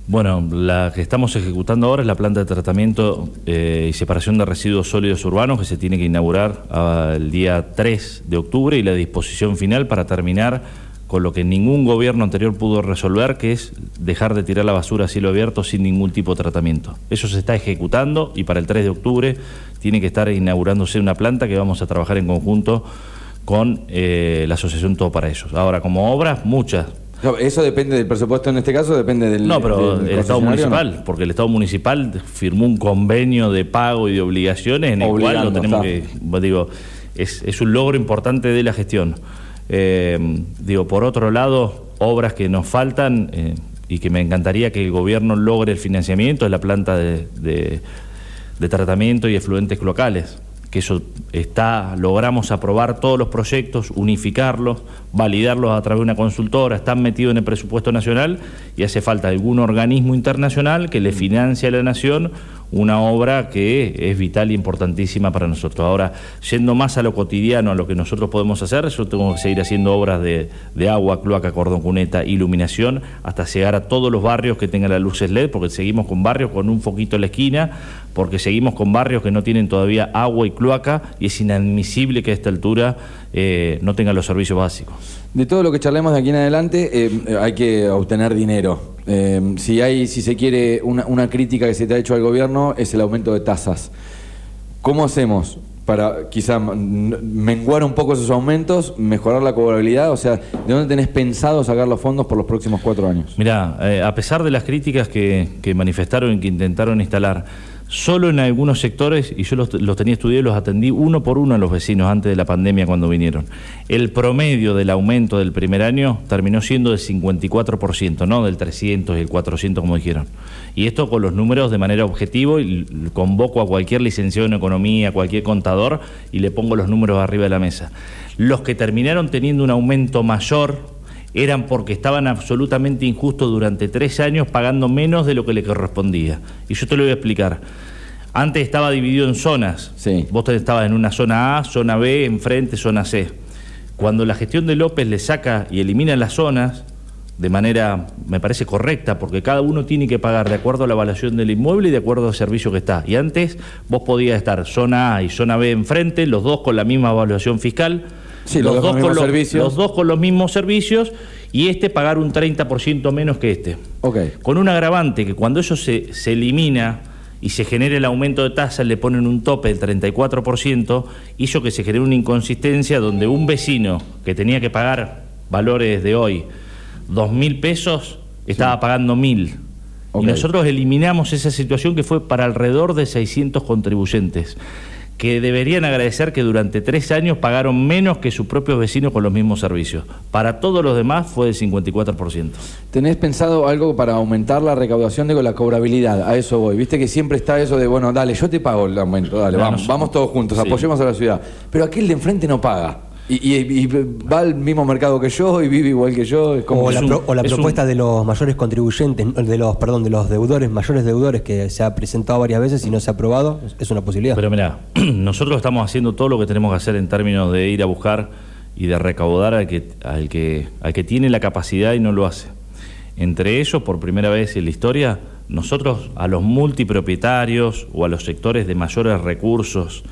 Bueno, la que estamos ejecutando ahora es la planta de tratamiento eh, y separación de residuos sólidos urbanos que se tiene que inaugurar ah, el día 3 de octubre y la disposición final para terminar con lo que ningún gobierno anterior pudo resolver, que es dejar de tirar la basura a cielo abierto sin ningún tipo de tratamiento. Eso se está ejecutando y para el 3 de octubre tiene que estar inaugurándose una planta que vamos a trabajar en conjunto con eh, la Asociación Todo para Ellos. Ahora, como obras, muchas, eso depende del presupuesto en este caso, depende del. No, pero el Estado municipal, porque el Estado municipal firmó un convenio de pago y de obligaciones en el cual lo tenemos que. Digo, es, un logro importante de la gestión. Eh, digo, por otro lado, obras que nos faltan eh, y que me encantaría que el gobierno logre el financiamiento es la planta de, de tratamiento y efluentes locales que eso está, logramos aprobar todos los proyectos, unificarlos, validarlos a través de una consultora, están metidos en el presupuesto nacional y hace falta algún organismo internacional que le financie a la nación una obra que es vital e importantísima para nosotros. Ahora, yendo más a lo cotidiano, a lo que nosotros podemos hacer, yo tengo que seguir haciendo obras de, agua, cloaca, cordón cuneta, iluminación, hasta llegar a todos los barrios que tengan las luces LED, porque seguimos con barrios con un foquito en la esquina, porque seguimos con barrios que no tienen todavía agua y cloaca, y es inadmisible que a esta altura eh, no tengan los servicios básicos. De todo lo que charlemos de aquí en adelante, eh, hay que obtener dinero. Eh, si hay, si se quiere, una, crítica que se te ha hecho al gobierno es el aumento de tasas. ¿Cómo hacemos para quizá menguar un poco esos aumentos, mejorar la cobrabilidad? O sea, ¿de dónde tenés pensado sacar los fondos por los próximos cuatro años? Mira, eh, a pesar de las críticas que, que manifestaron y que intentaron instalar, Solo en algunos sectores, y yo los, tenía estudiados y los atendí uno por uno a los vecinos antes de la pandemia cuando vinieron. El promedio del aumento del primer año terminó siendo del 54%, no del 300 y el 400 como dijeron. Y esto con los números de manera objetiva, y convoco a cualquier licenciado en economía, cualquier contador, y le pongo los números arriba de la mesa. Los que terminaron teniendo un aumento mayor eran porque estaban absolutamente injustos durante tres años pagando menos de lo que le correspondía. Y yo te lo voy a explicar. Antes estaba dividido en zonas. Sí. Vos estabas en una zona A, zona B, enfrente, zona C. Cuando la gestión de López le saca y elimina las zonas de manera, me parece correcta, porque cada uno tiene que pagar de acuerdo a la evaluación del inmueble y de acuerdo al servicio que está. Y antes vos podías estar zona A y zona B enfrente, los dos con la misma evaluación fiscal los, dos con los, los, dos con los mismos servicios y este pagar un 30% menos que este. Con un agravante que cuando eso se, se elimina y se genera el aumento de tasa, le ponen un tope del 34%, hizo que se genere una inconsistencia donde un vecino que tenía que pagar valores de hoy, dos mil pesos, estaba pagando mil. Y nosotros eliminamos esa situación que fue para alrededor de 600 contribuyentes que deberían agradecer que durante tres años pagaron menos que sus propios vecinos con los mismos servicios. Para todos los demás fue del 54%. ¿Tenés pensado algo para aumentar la recaudación de la cobrabilidad? A eso voy. Viste que siempre está eso de, bueno, dale, yo te pago el aumento, dale, vamos, vamos todos juntos, apoyemos a la ciudad. Pero aquel de enfrente no paga. Y, va al mismo mercado que yo y vive igual que yo. o, la, propuesta de los mayores contribuyentes, de los, perdón, de los deudores, mayores deudores que se ha presentado varias veces y no se ha aprobado, es una posibilidad. Pero mira, nosotros estamos haciendo todo lo que tenemos que hacer en términos de ir a buscar y de recaudar al que, al que, al que tiene la capacidad y no lo hace. Entre ellos, por primera vez en la historia, nosotros a los multipropietarios o a los sectores de mayores recursos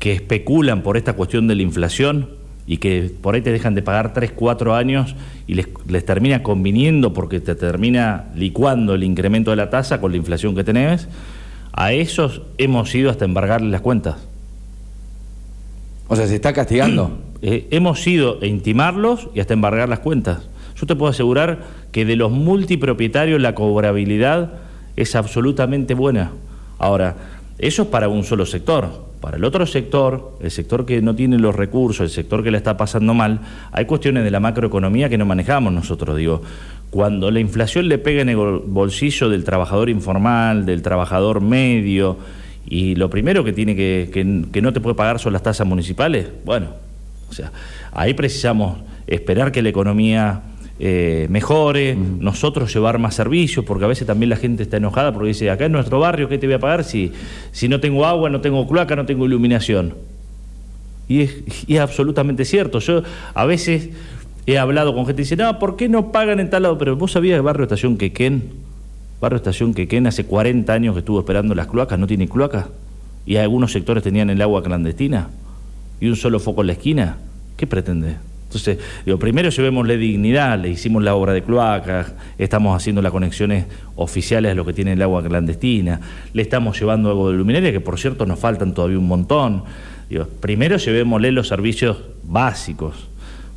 que especulan por esta cuestión de la inflación y que por ahí te dejan de pagar 3, 4 años y les, les termina conviniendo porque te termina licuando el incremento de la tasa con la inflación que tenés, a esos hemos ido hasta embargarles las cuentas. O sea, se está castigando. Eh, hemos ido a intimarlos y hasta embargar las cuentas. Yo te puedo asegurar que de los multipropietarios la cobrabilidad es absolutamente buena. Ahora, eso es para un solo sector. Para el otro sector, el sector que no tiene los recursos, el sector que le está pasando mal, hay cuestiones de la macroeconomía que no manejamos nosotros. Digo, cuando la inflación le pega en el bolsillo del trabajador informal, del trabajador medio, y lo primero que tiene que, que, que no te puede pagar son las tasas municipales, bueno, o sea, ahí precisamos esperar que la economía eh, mejore, nosotros llevar más servicios, porque a veces también la gente está enojada porque dice, acá en nuestro barrio, ¿qué te voy a pagar si, si no tengo agua, no tengo cloaca, no tengo iluminación? Y es, y es absolutamente cierto. Yo a veces he hablado con gente que dice, no, ¿por qué no pagan en tal lado? Pero vos sabías que Barrio Estación Quequén, Barrio Estación Quequén hace 40 años que estuvo esperando las cloacas, no tiene cloacas, y algunos sectores tenían el agua clandestina y un solo foco en la esquina, ¿qué pretende? Entonces, digo, primero llevémosle dignidad, le hicimos la obra de cloacas, estamos haciendo las conexiones oficiales a lo que tiene el agua clandestina, le estamos llevando algo de luminaria, que por cierto nos faltan todavía un montón. Digo, primero llevémosle los servicios básicos,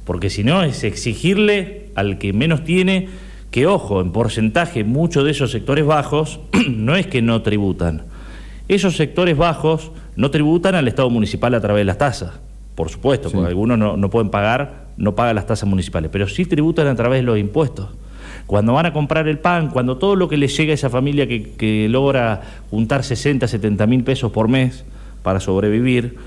porque si no es exigirle al que menos tiene que, ojo, en porcentaje muchos de esos sectores bajos no es que no tributan. Esos sectores bajos no tributan al Estado municipal a través de las tasas, por supuesto, sí. porque algunos no, no, pueden pagar, no pagan las tasas municipales, pero sí tributan a través de los impuestos. Cuando van a comprar el pan, cuando todo lo que les llega a esa familia que, que logra juntar 60, 70 mil pesos por mes para sobrevivir,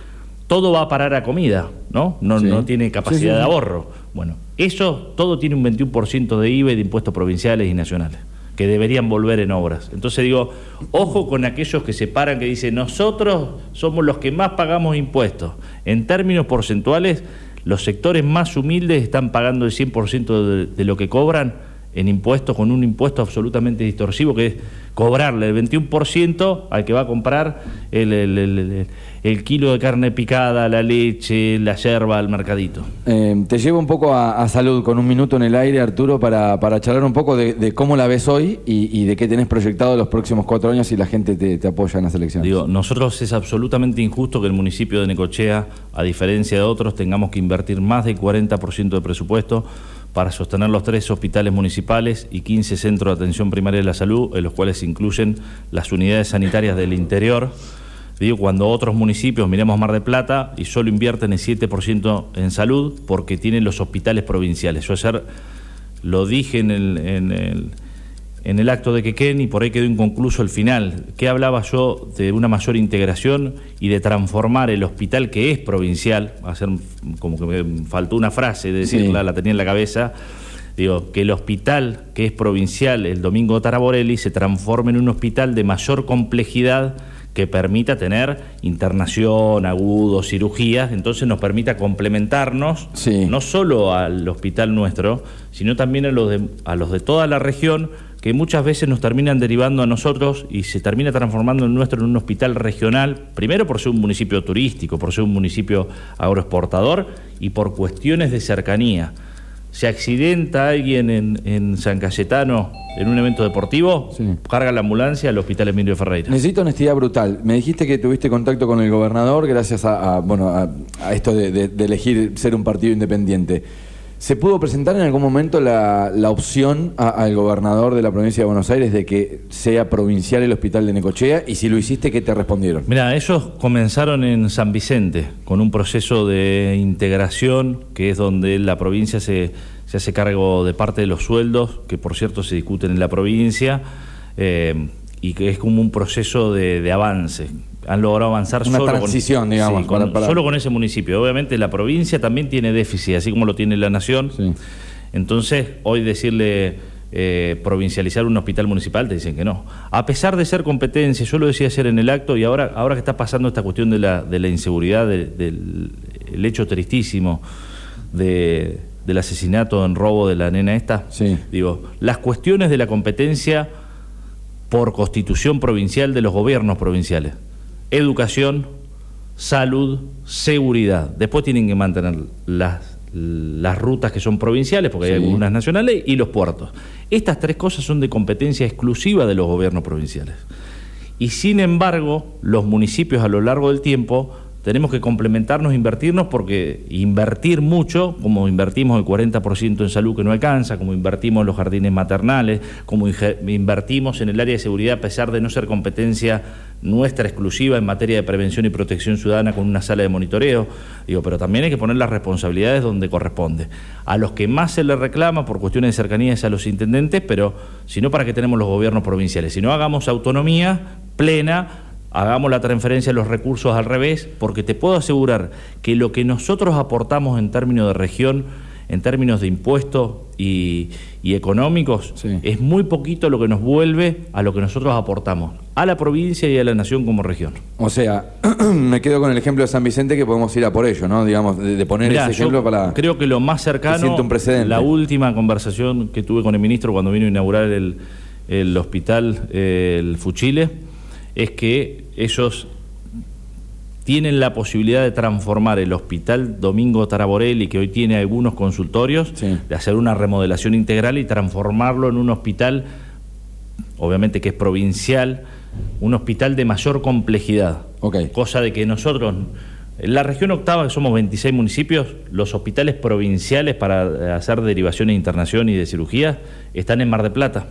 todo va a parar a comida, ¿no? No, sí. no tiene capacidad sí, de ahorro. Bueno, eso todo tiene un 21% de IVA y de impuestos provinciales y nacionales que deberían volver en obras. Entonces digo, ojo con aquellos que se paran, que dicen, nosotros somos los que más pagamos impuestos. En términos porcentuales, los sectores más humildes están pagando el 100% de, de lo que cobran en impuestos, con un impuesto absolutamente distorsivo, que es cobrarle el 21% al que va a comprar el, el, el, el, kilo de carne picada, la leche, la yerba al mercadito. Eh, te llevo un poco a, a, salud con un minuto en el aire, Arturo, para, para charlar un poco de, de cómo la ves hoy y, y, de qué tenés proyectado los próximos cuatro años si la gente te, te apoya en las elecciones. Digo, nosotros es absolutamente injusto que el municipio de Necochea, a diferencia de otros, tengamos que invertir más del 40% de presupuesto para sostener los tres hospitales municipales y 15 centros de atención primaria de la salud, en los cuales se incluyen las unidades sanitarias del interior. Digo, cuando otros municipios, miremos Mar de Plata, y solo invierten el 7% en salud porque tienen los hospitales provinciales. Yo ayer lo dije en el, en el en el acto de Quequén y por ahí quedó inconcluso el final. ¿Qué hablaba yo de una mayor integración y de transformar el hospital que es provincial? Hacer como que me faltó una frase de decirla, sí. la tenía en la cabeza. Digo, que el hospital que es provincial, el Domingo Taraborelli, se transforme en un hospital de mayor complejidad que permita tener internación, agudos, cirugías, entonces nos permita complementarnos sí. no solo al hospital nuestro, sino también a los de, a los de toda la región que muchas veces nos terminan derivando a nosotros y se termina transformando el nuestro en un hospital regional, primero por ser un municipio turístico, por ser un municipio agroexportador y por cuestiones de cercanía. Se accidenta alguien en, en San Cayetano en un evento deportivo, sí. carga la ambulancia al Hospital Emilio Ferreira. Necesito honestidad brutal. Me dijiste que tuviste contacto con el gobernador gracias a, a bueno, a, a esto de, de, de elegir ser un partido independiente. ¿Se pudo presentar en algún momento la, la opción al gobernador de la provincia de Buenos Aires de que sea provincial el hospital de Necochea? Y si lo hiciste, ¿qué te respondieron? Mira, ellos comenzaron en San Vicente con un proceso de integración, que es donde la provincia se, se hace cargo de parte de los sueldos, que por cierto se discuten en la provincia, eh, y que es como un proceso de, de avance han logrado avanzar Una solo, transición, con, digamos, sí, con, para, para... solo con ese municipio. Obviamente la provincia también tiene déficit, así como lo tiene la nación. Sí. Entonces, hoy decirle eh, provincializar un hospital municipal, te dicen que no. A pesar de ser competencia, yo lo decía ayer en el acto, y ahora, ahora que está pasando esta cuestión de la, de la inseguridad, de, del el hecho tristísimo de, del asesinato en robo de la nena esta, Sí. digo, las cuestiones de la competencia por constitución provincial de los gobiernos provinciales. Educación, salud, seguridad. Después tienen que mantener las, las rutas que son provinciales, porque hay algunas nacionales, y los puertos. Estas tres cosas son de competencia exclusiva de los gobiernos provinciales. Y sin embargo, los municipios a lo largo del tiempo tenemos que complementarnos, invertirnos, porque invertir mucho, como invertimos el 40% en salud que no alcanza, como invertimos en los jardines maternales, como invertimos en el área de seguridad, a pesar de no ser competencia nuestra exclusiva en materia de prevención y protección ciudadana con una sala de monitoreo, digo, pero también hay que poner las responsabilidades donde corresponde. A los que más se les reclama por cuestiones de cercanía es a los intendentes, pero si no, ¿para qué tenemos los gobiernos provinciales? Si no, hagamos autonomía plena, hagamos la transferencia de los recursos al revés, porque te puedo asegurar que lo que nosotros aportamos en términos de región, en términos de impuestos y, y económicos, Sí. es muy poquito lo que nos vuelve a lo que nosotros aportamos a la provincia y a la nación como región. O sea, me quedo con el ejemplo de San Vicente que podemos ir a por ello, ¿no? Digamos, de, de poner Mirá, ese ejemplo para... Creo que lo más cercano, siente un precedente. la última conversación que tuve con el ministro cuando vino a inaugurar el, el hospital, eh, el Fuchile, es que ellos tienen la posibilidad de transformar el hospital Domingo Taraborelli, que hoy tiene algunos consultorios, Sí. de hacer una remodelación integral y transformarlo en un hospital, obviamente que es provincial, un hospital de mayor complejidad. Cosa de que nosotros, en la región octava, que somos 26 municipios, los hospitales provinciales para hacer derivaciones de internación y de cirugía están en Mar de Plata.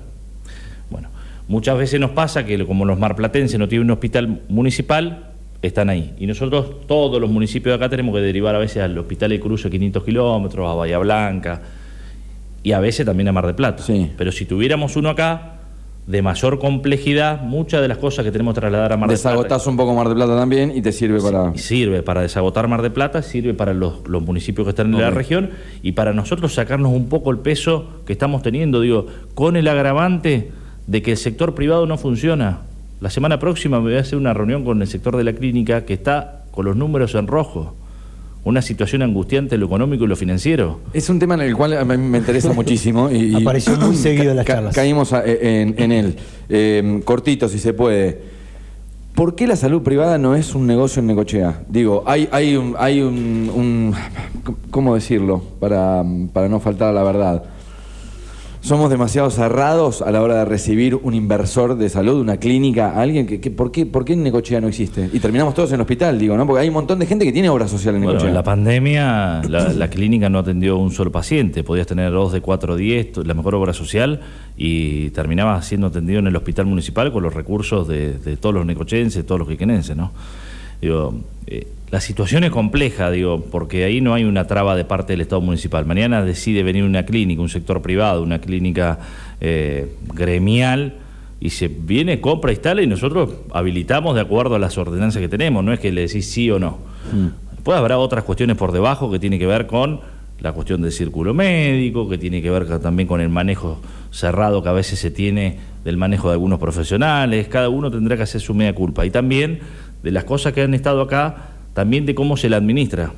Muchas veces nos pasa que como los marplatenses no tienen un hospital municipal, están ahí. Y nosotros, todos los municipios de acá, tenemos que derivar a veces al hospital de Cruzo 500 kilómetros, a Bahía Blanca y a veces también a Mar de Plata. Sí. Pero si tuviéramos uno acá, de mayor complejidad, muchas de las cosas que tenemos que trasladar a Mar de Plata. Desagotás un poco Mar de Plata también y te sirve para... Sirve para desagotar Mar de Plata, sirve para los, los municipios que están en la región y para nosotros sacarnos un poco el peso que estamos teniendo, digo, con el agravante de que el sector privado no funciona. La semana próxima me voy a hacer una reunión con el sector de la clínica que está con los números en rojo. Una situación angustiante en lo económico y lo financiero. Es un tema en el cual a mí me interesa muchísimo. Y, y- Apareció muy seguido en las ca- charlas. Caímos a- en, en él. Eh, cortito, si se puede. ¿Por qué la salud privada no es un negocio en Necochea? Digo, hay, hay, un, hay un, un- ¿Cómo decirlo? Para, para no faltar a la verdad. Somos demasiado cerrados a la hora de recibir un inversor de salud, una clínica, alguien que, que- ¿por, qué, ¿por qué en Necochea no existe? Y terminamos todos en el hospital, digo, ¿no? Porque hay un montón de gente que tiene obra social en Bueno, Necochea. en la pandemia la, la clínica no atendió un solo paciente, podías tener dos de cuatro diez, tu- la mejor obra social, y terminabas siendo atendido en el hospital municipal con los recursos de, de todos los necochenses, todos los quiquenenses, ¿no? Digo, eh, la situación es compleja, digo, porque ahí no hay una traba de parte del Estado municipal. Mañana decide venir una clínica, un sector privado, una clínica eh, gremial, y se viene, compra, instala y nosotros habilitamos de acuerdo a las ordenanzas que tenemos, no es que le decís sí o no. Después habrá otras cuestiones por debajo que tiene que ver con la cuestión del círculo médico, que tiene que ver también con el manejo cerrado que a veces se tiene del manejo de algunos profesionales, cada uno tendrá que hacer su media culpa. Y también de las cosas que han estado acá, también de cómo se la administra,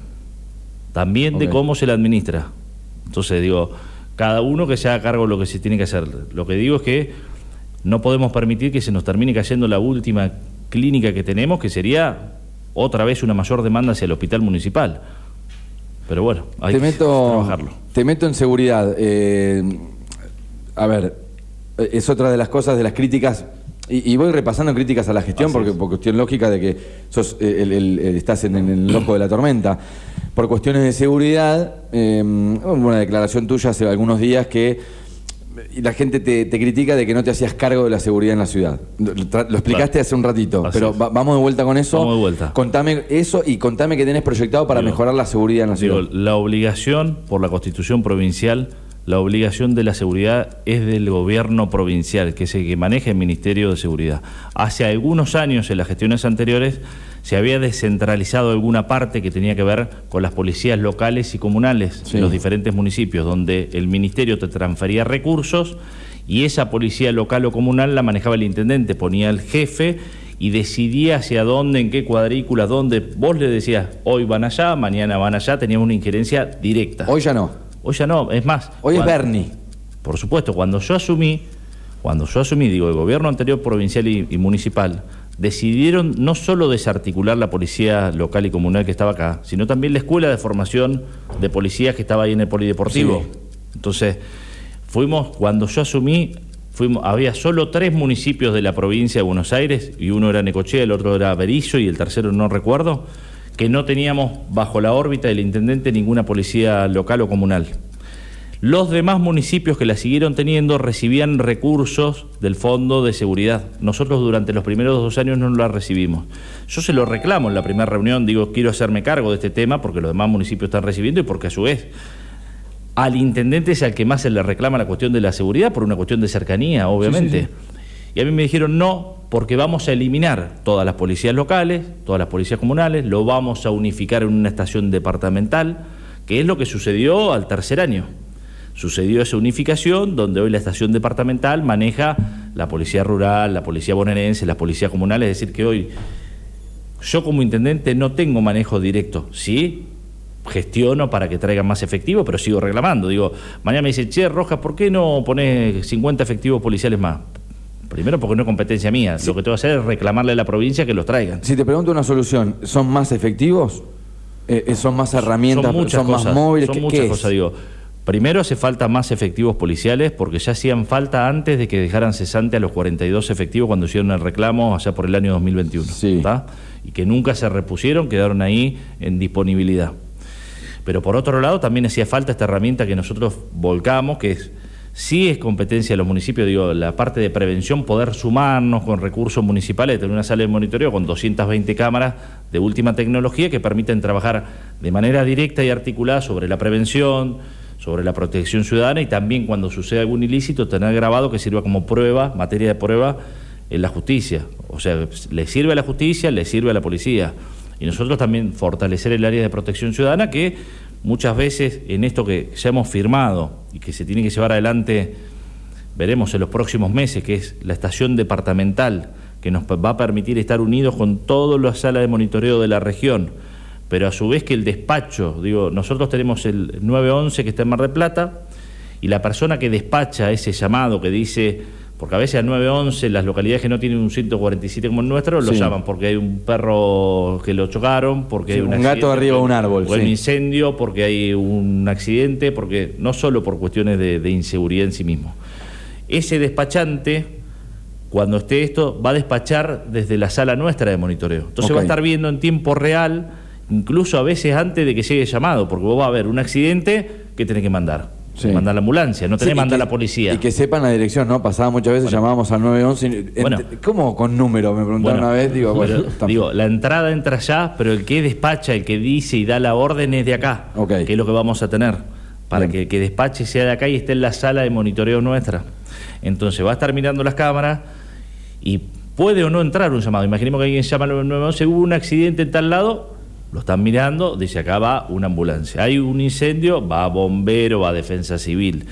también de cómo se la administra. Entonces digo, cada uno que se haga cargo de lo que se tiene que hacer. Lo que digo es que no podemos permitir que se nos termine cayendo la última clínica que tenemos, que sería otra vez una mayor demanda hacia el hospital municipal. Pero bueno, hay te que meto, trabajarlo. Te meto en seguridad. Eh, a ver, es otra de las cosas, de las críticas. Y, y voy repasando críticas a la gestión porque por cuestión lógica de que sos eh, el- el- el- estás en, el ojo de la tormenta. Por cuestiones de seguridad, eh, una declaración tuya hace algunos días que la gente te, te critica de que no te hacías cargo de la seguridad en la ciudad. Lo, explicaste Claro. hace un ratito, Así pero va- vamos de vuelta con eso. Vamos de vuelta. Contame eso y contame qué tenés proyectado para Digo, mejorar la seguridad en la ciudad. Digo, la obligación por la constitución provincial, la obligación de la seguridad es del gobierno provincial, que es el que maneja el Ministerio de Seguridad. Hace algunos años, en las gestiones anteriores, se había descentralizado alguna parte que tenía que ver con las policías locales y comunales Sí. en los diferentes municipios, donde el ministerio te transfería recursos y esa policía local o comunal la manejaba el intendente, ponía el jefe y decidía hacia dónde, en qué cuadrícula, dónde. Vos le decías, hoy van allá, mañana van allá, teníamos una injerencia directa. Hoy ya no. Hoy ya no, es más. Hoy es Bernie. Por supuesto, cuando yo asumí, cuando yo asumí, digo, el gobierno anterior provincial y, y municipal, decidieron no solo desarticular la policía local y comunal que estaba acá, sino también la escuela de formación de policías que estaba ahí en el polideportivo. Sí. Entonces, fuimos, cuando yo asumí, fuimos, había solo tres municipios de la provincia de Buenos Aires, y uno era Necochea, el otro era Berizo y el tercero no recuerdo, que no teníamos bajo la órbita del intendente ninguna policía local o comunal. Los demás municipios que la siguieron teniendo recibían recursos del Fondo de Seguridad. Nosotros durante los primeros dos años no la recibimos. Yo se lo reclamo en la primera reunión, digo, quiero hacerme cargo de este tema porque los demás municipios están recibiendo y porque a su vez al intendente es al que más se le reclama la cuestión de la seguridad por una cuestión de cercanía, obviamente. Y a mí me dijeron no, porque vamos a eliminar todas las policías locales, todas las policías comunales, lo vamos a unificar en una estación departamental, que es lo que sucedió al tercer año. Sucedió esa unificación donde hoy la estación departamental maneja la policía rural, la policía bonaerense, la policía comunal, es decir, que hoy yo como intendente no tengo manejo directo, sí gestiono para que traigan más efectivos, pero sigo reclamando. Digo, mañana me dice, che, Rojas, ¿por qué no pones 50 efectivos policiales más? Primero porque no es competencia mía. Lo que tengo que hacer es reclamarle a la provincia que los traigan. Si te pregunto una solución, ¿son más efectivos? Eh, eh, ¿Son más herramientas? son muchas más cosas, móviles? Son ¿Qué- muchas qué es? cosas, digo. Primero hace falta más efectivos policiales porque ya hacían falta antes de que dejaran cesante a los 42 efectivos cuando hicieron el reclamo allá por el año 2021. Sí. Y que nunca se repusieron, quedaron ahí en disponibilidad. Pero por otro lado también hacía falta esta herramienta que nosotros volcamos, que es sí es competencia de los municipios, digo, la parte de prevención, poder sumarnos con recursos municipales, tener una sala de monitoreo con 220 cámaras de última tecnología que permiten trabajar de manera directa y articulada sobre la prevención, sobre la protección ciudadana y también cuando sucede algún ilícito tener grabado que sirva como prueba, materia de prueba en la justicia. O sea, le sirve a la justicia, le sirve a la policía. Y nosotros también fortalecer el área de protección ciudadana que muchas veces en esto que ya hemos firmado y que se tiene que llevar adelante, veremos en los próximos meses, que es la estación departamental, que nos va a permitir estar unidos con todas las salas de monitoreo de la región, pero a su vez que el despacho, digo, nosotros tenemos el 911 que está en Mar del Plata, y la persona que despacha ese llamado que dice, porque a veces al 911 las localidades que no tienen un 147 como el nuestro lo Sí. llaman porque hay un perro que lo chocaron, porque Sí, hay un, un gato arriba de un árbol, o hay un sí. incendio, porque hay un accidente, porque no solo por cuestiones de, de inseguridad en sí mismo. Ese despachante, cuando esté esto, va a despachar desde la sala nuestra de monitoreo. Entonces va a estar viendo en tiempo real, incluso a veces antes de que llegue llamado, porque vos va a haber un accidente que tenés que mandar. Sí. Mandar la ambulancia, no Sí, tenés que que- la policía. Y que sepan la dirección, ¿no? Pasaba muchas veces, llamábamos al 911. y- Bueno. ¿Cómo con número? Me preguntaron Bueno, una vez. Digo, pero, digo, la entrada entra allá, pero el que despacha, el que dice y da la orden es de acá, que es lo que vamos a tener, para que el que despache sea de acá y esté en la sala de monitoreo nuestra. Entonces va a estar mirando las cámaras y puede o no entrar un llamado. Imaginemos que alguien llama al 911, hubo un accidente en tal lado, lo están mirando, dice acá va una ambulancia. Hay un incendio, va bombero, va defensa civil.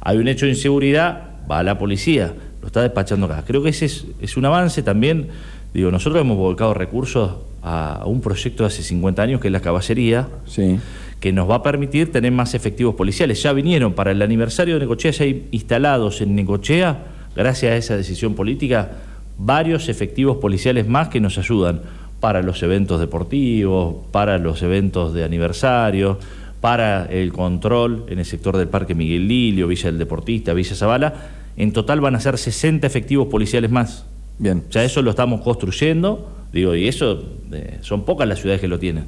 Hay un hecho de inseguridad, va la policía, lo está despachando acá. Creo que ese es, es un avance también. Digo, nosotros hemos volcado recursos a un proyecto de hace 50 años que es la caballería, Sí. que nos va a permitir tener más efectivos policiales. Ya vinieron para el aniversario de Necochea, ya hay instalados en Necochea, gracias a esa decisión política, varios efectivos policiales más que nos ayudan para los eventos deportivos, para los eventos de aniversario, para el control en el sector del Parque Miguel Lilio, Villa del Deportista, Villa Zabala. En total van a ser 60 efectivos policiales más. Bien. Ya eso lo estamos construyendo, digo, y eso eh, son pocas las ciudades que lo tienen.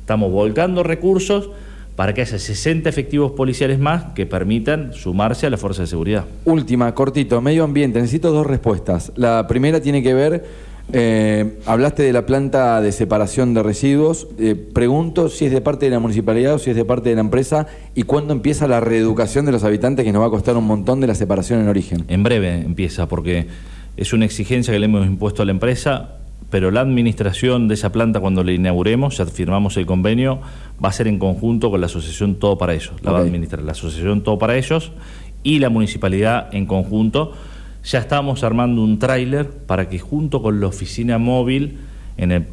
Estamos volcando recursos para que haya 60 efectivos policiales más que permitan sumarse a la fuerza de seguridad. Última, cortito, medio ambiente. Necesito dos respuestas. La primera tiene que ver, eh, hablaste de la planta de separación de residuos. Eh, pregunto si es de parte de la municipalidad o si es de parte de la empresa y cuándo empieza la reeducación de los habitantes que nos va a costar un montón de la separación en origen. En breve empieza, porque es una exigencia que le hemos impuesto a la empresa, pero la administración de esa planta cuando la inauguremos, ya firmamos el convenio, va a ser en conjunto con la asociación Todo para Ellos. La va a administrar la asociación Todo para Ellos y la municipalidad en conjunto. Ya estamos armando un tráiler para que junto con la oficina móvil, en el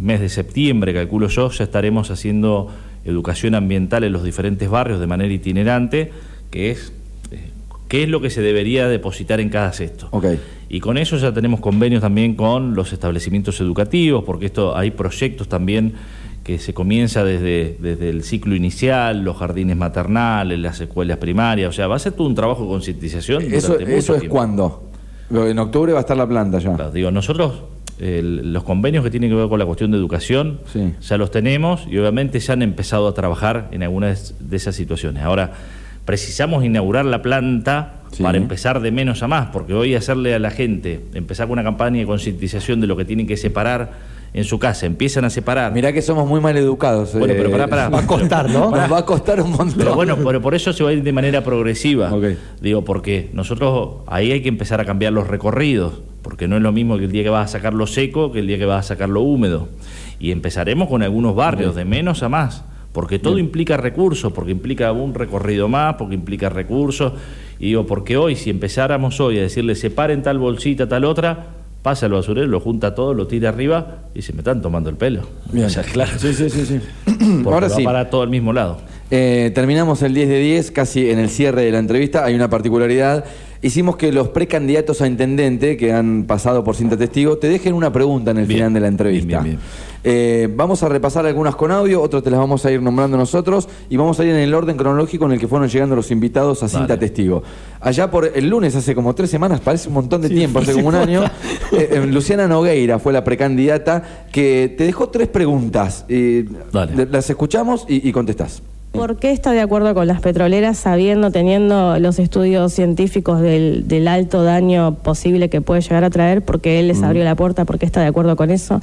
mes de septiembre, calculo yo, ya estaremos haciendo educación ambiental en los diferentes barrios de manera itinerante, que es eh, qué es lo que se debería depositar en cada cesto. Ok. Y con eso ya tenemos convenios también con los establecimientos educativos, porque esto hay proyectos también que se comienza desde, desde el ciclo inicial, los jardines maternales, las escuelas primarias, o sea, va a ser todo un trabajo de concientización. ¿Eso, eso es cuándo? En octubre va a estar la planta ya. Claro, digo, nosotros los convenios que tienen que ver con la cuestión de educación Sí. ya los tenemos y obviamente ya han empezado a trabajar en algunas de esas situaciones. Ahora, precisamos inaugurar la planta Sí. para empezar de menos a más, porque hoy hacerle a la gente, empezar con una campaña de concientización de lo que tienen que separar en su casa, empiezan a separar. Mirá que somos muy mal educados. Bueno, eh, pero pará, pará. Va a costar, ¿no? Nos va a costar un montón. Pero bueno, pero por eso se va a ir de manera progresiva. Digo, porque nosotros ahí hay que empezar a cambiar los recorridos, porque no es lo mismo que el día que vas a sacar lo seco que el día que vas a sacar lo húmedo. Y empezaremos con algunos barrios, de menos a más, porque todo implica recursos, porque implica un recorrido más, porque implica recursos. Y digo, porque hoy, si empezáramos hoy a decirle separen tal bolsita, tal otra, pasa el basurero, lo junta todo, lo tira arriba y se me están tomando el pelo. Bien. O sea, claro. Sí, sí, sí. sí. Porque Ahora va sí. para todo al mismo lado. Eh, terminamos el 10 de 10, casi en el cierre de la entrevista. Hay una particularidad. Hicimos que los precandidatos a intendente que han pasado por cinta testigo te dejen una pregunta en el Bien. final de la entrevista. Bien, bien, Eh, vamos a repasar algunas con audio, otras te las vamos a ir nombrando nosotros y vamos a ir en el orden cronológico en el que fueron llegando los invitados a cinta Dale. testigo. Allá por el lunes, hace como tres semanas, parece un montón de tiempo, hace como un año, eh, eh, Luciana Nogueira fue la precandidata que te dejó tres preguntas. Eh, Dale. Las escuchamos y, y contestás. ¿Por qué está de acuerdo con las petroleras sabiendo, teniendo los estudios científicos del, del alto daño posible que puede llegar a traer? Porque él les abrió la puerta, ¿por qué está de acuerdo con eso?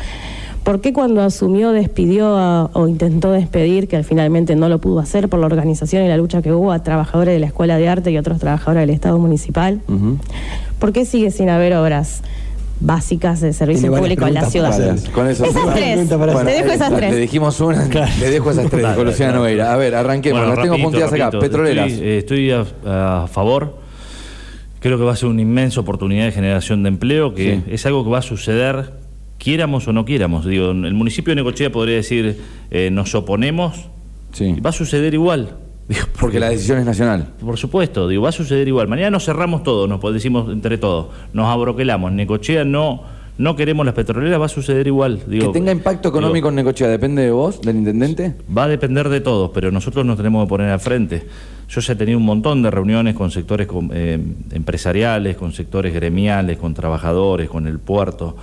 ¿Por qué cuando asumió despidió a- o intentó despedir, que finalmente no lo pudo hacer por la organización y la lucha que hubo a trabajadores de la Escuela de Arte y otros trabajadores del Estado Municipal? ¿Por qué sigue sin haber obras básicas de servicio público en la ciudad? para con eso Esas Bueno, tres. pregunta para Te dejo esas Le tres. dijimos una, le dejo esas tres con Luciana Nogueira. A ver, arranquemos. Bueno, Las tengo punteadas acá. rapidito. Petroleras. Estoy, eh, estoy a, a favor. Creo que va a ser una inmensa oportunidad de generación de empleo, que Sí. es algo que va a suceder, quiéramos o no quiéramos. Digo, el municipio de Necochea podría decir, eh, nos oponemos, Sí. va a suceder igual. Digo, Porque la decisión es nacional. por supuesto, digo, va a suceder igual. Mañana nos cerramos todo, nos decimos entre todos, nos abroquelamos. Necochea no, no queremos las petroleras, va a suceder igual. Digo, que tenga impacto digo, económico en Necochea, ¿depende de vos, del intendente? Va a depender de todos, pero nosotros nos tenemos que poner al frente. Yo ya he tenido un montón de reuniones con sectores eh, empresariales, con sectores gremiales, con trabajadores, con el puerto,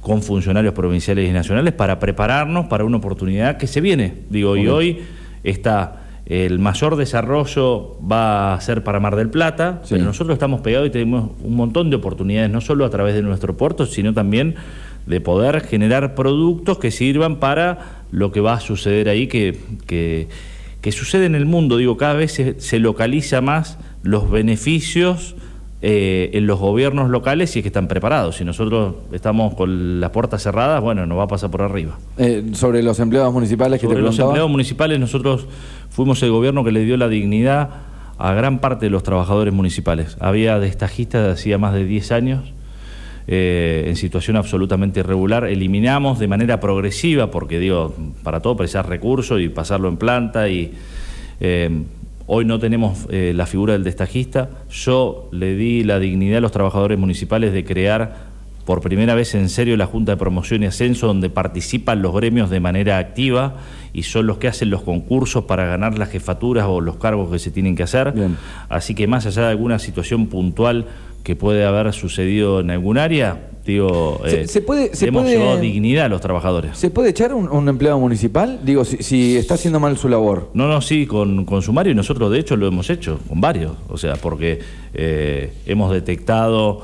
con funcionarios provinciales y nacionales para prepararnos para una oportunidad que se viene. Digo, y hoy está el mayor desarrollo va a ser para Mar del Plata, Sí. pero nosotros estamos pegados y tenemos un montón de oportunidades, no solo a través de nuestro puerto, sino también de poder generar productos que sirvan para lo que va a suceder ahí, que, que, que sucede en el mundo. Digo, cada vez se, se localiza más los beneficios eh, en los gobiernos locales si es que están preparados. Si nosotros estamos con las puertas cerradas, bueno, nos va a pasar por arriba. Eh, sobre los empleados municipales que Sobre te los empleados municipales, nosotros fuimos el gobierno que le dio la dignidad a gran parte de los trabajadores municipales. Había destajistas de hacía más de 10 años eh, en situación absolutamente irregular. Eliminamos de manera progresiva, porque digo, para todo precisar recursos y pasarlo en planta y... Hoy no tenemos eh, la figura del destajista. Yo le di la dignidad a los trabajadores municipales de crear por primera vez en serio la Junta de Promoción y Ascenso, donde participan los gremios de manera activa y son los que hacen los concursos para ganar las jefaturas o los cargos que se tienen que hacer. Bien. Así que más allá de alguna situación puntual que puede haber sucedido en algún área, digo, Se- eh, se puede- se hemos puede- llevado dignidad a los trabajadores. ¿Se puede echar un, un empleado municipal? Digo, si, si está haciendo mal su labor. No, no, sí, con, con sumario y nosotros de hecho lo hemos hecho, con varios, o sea, porque eh, hemos detectado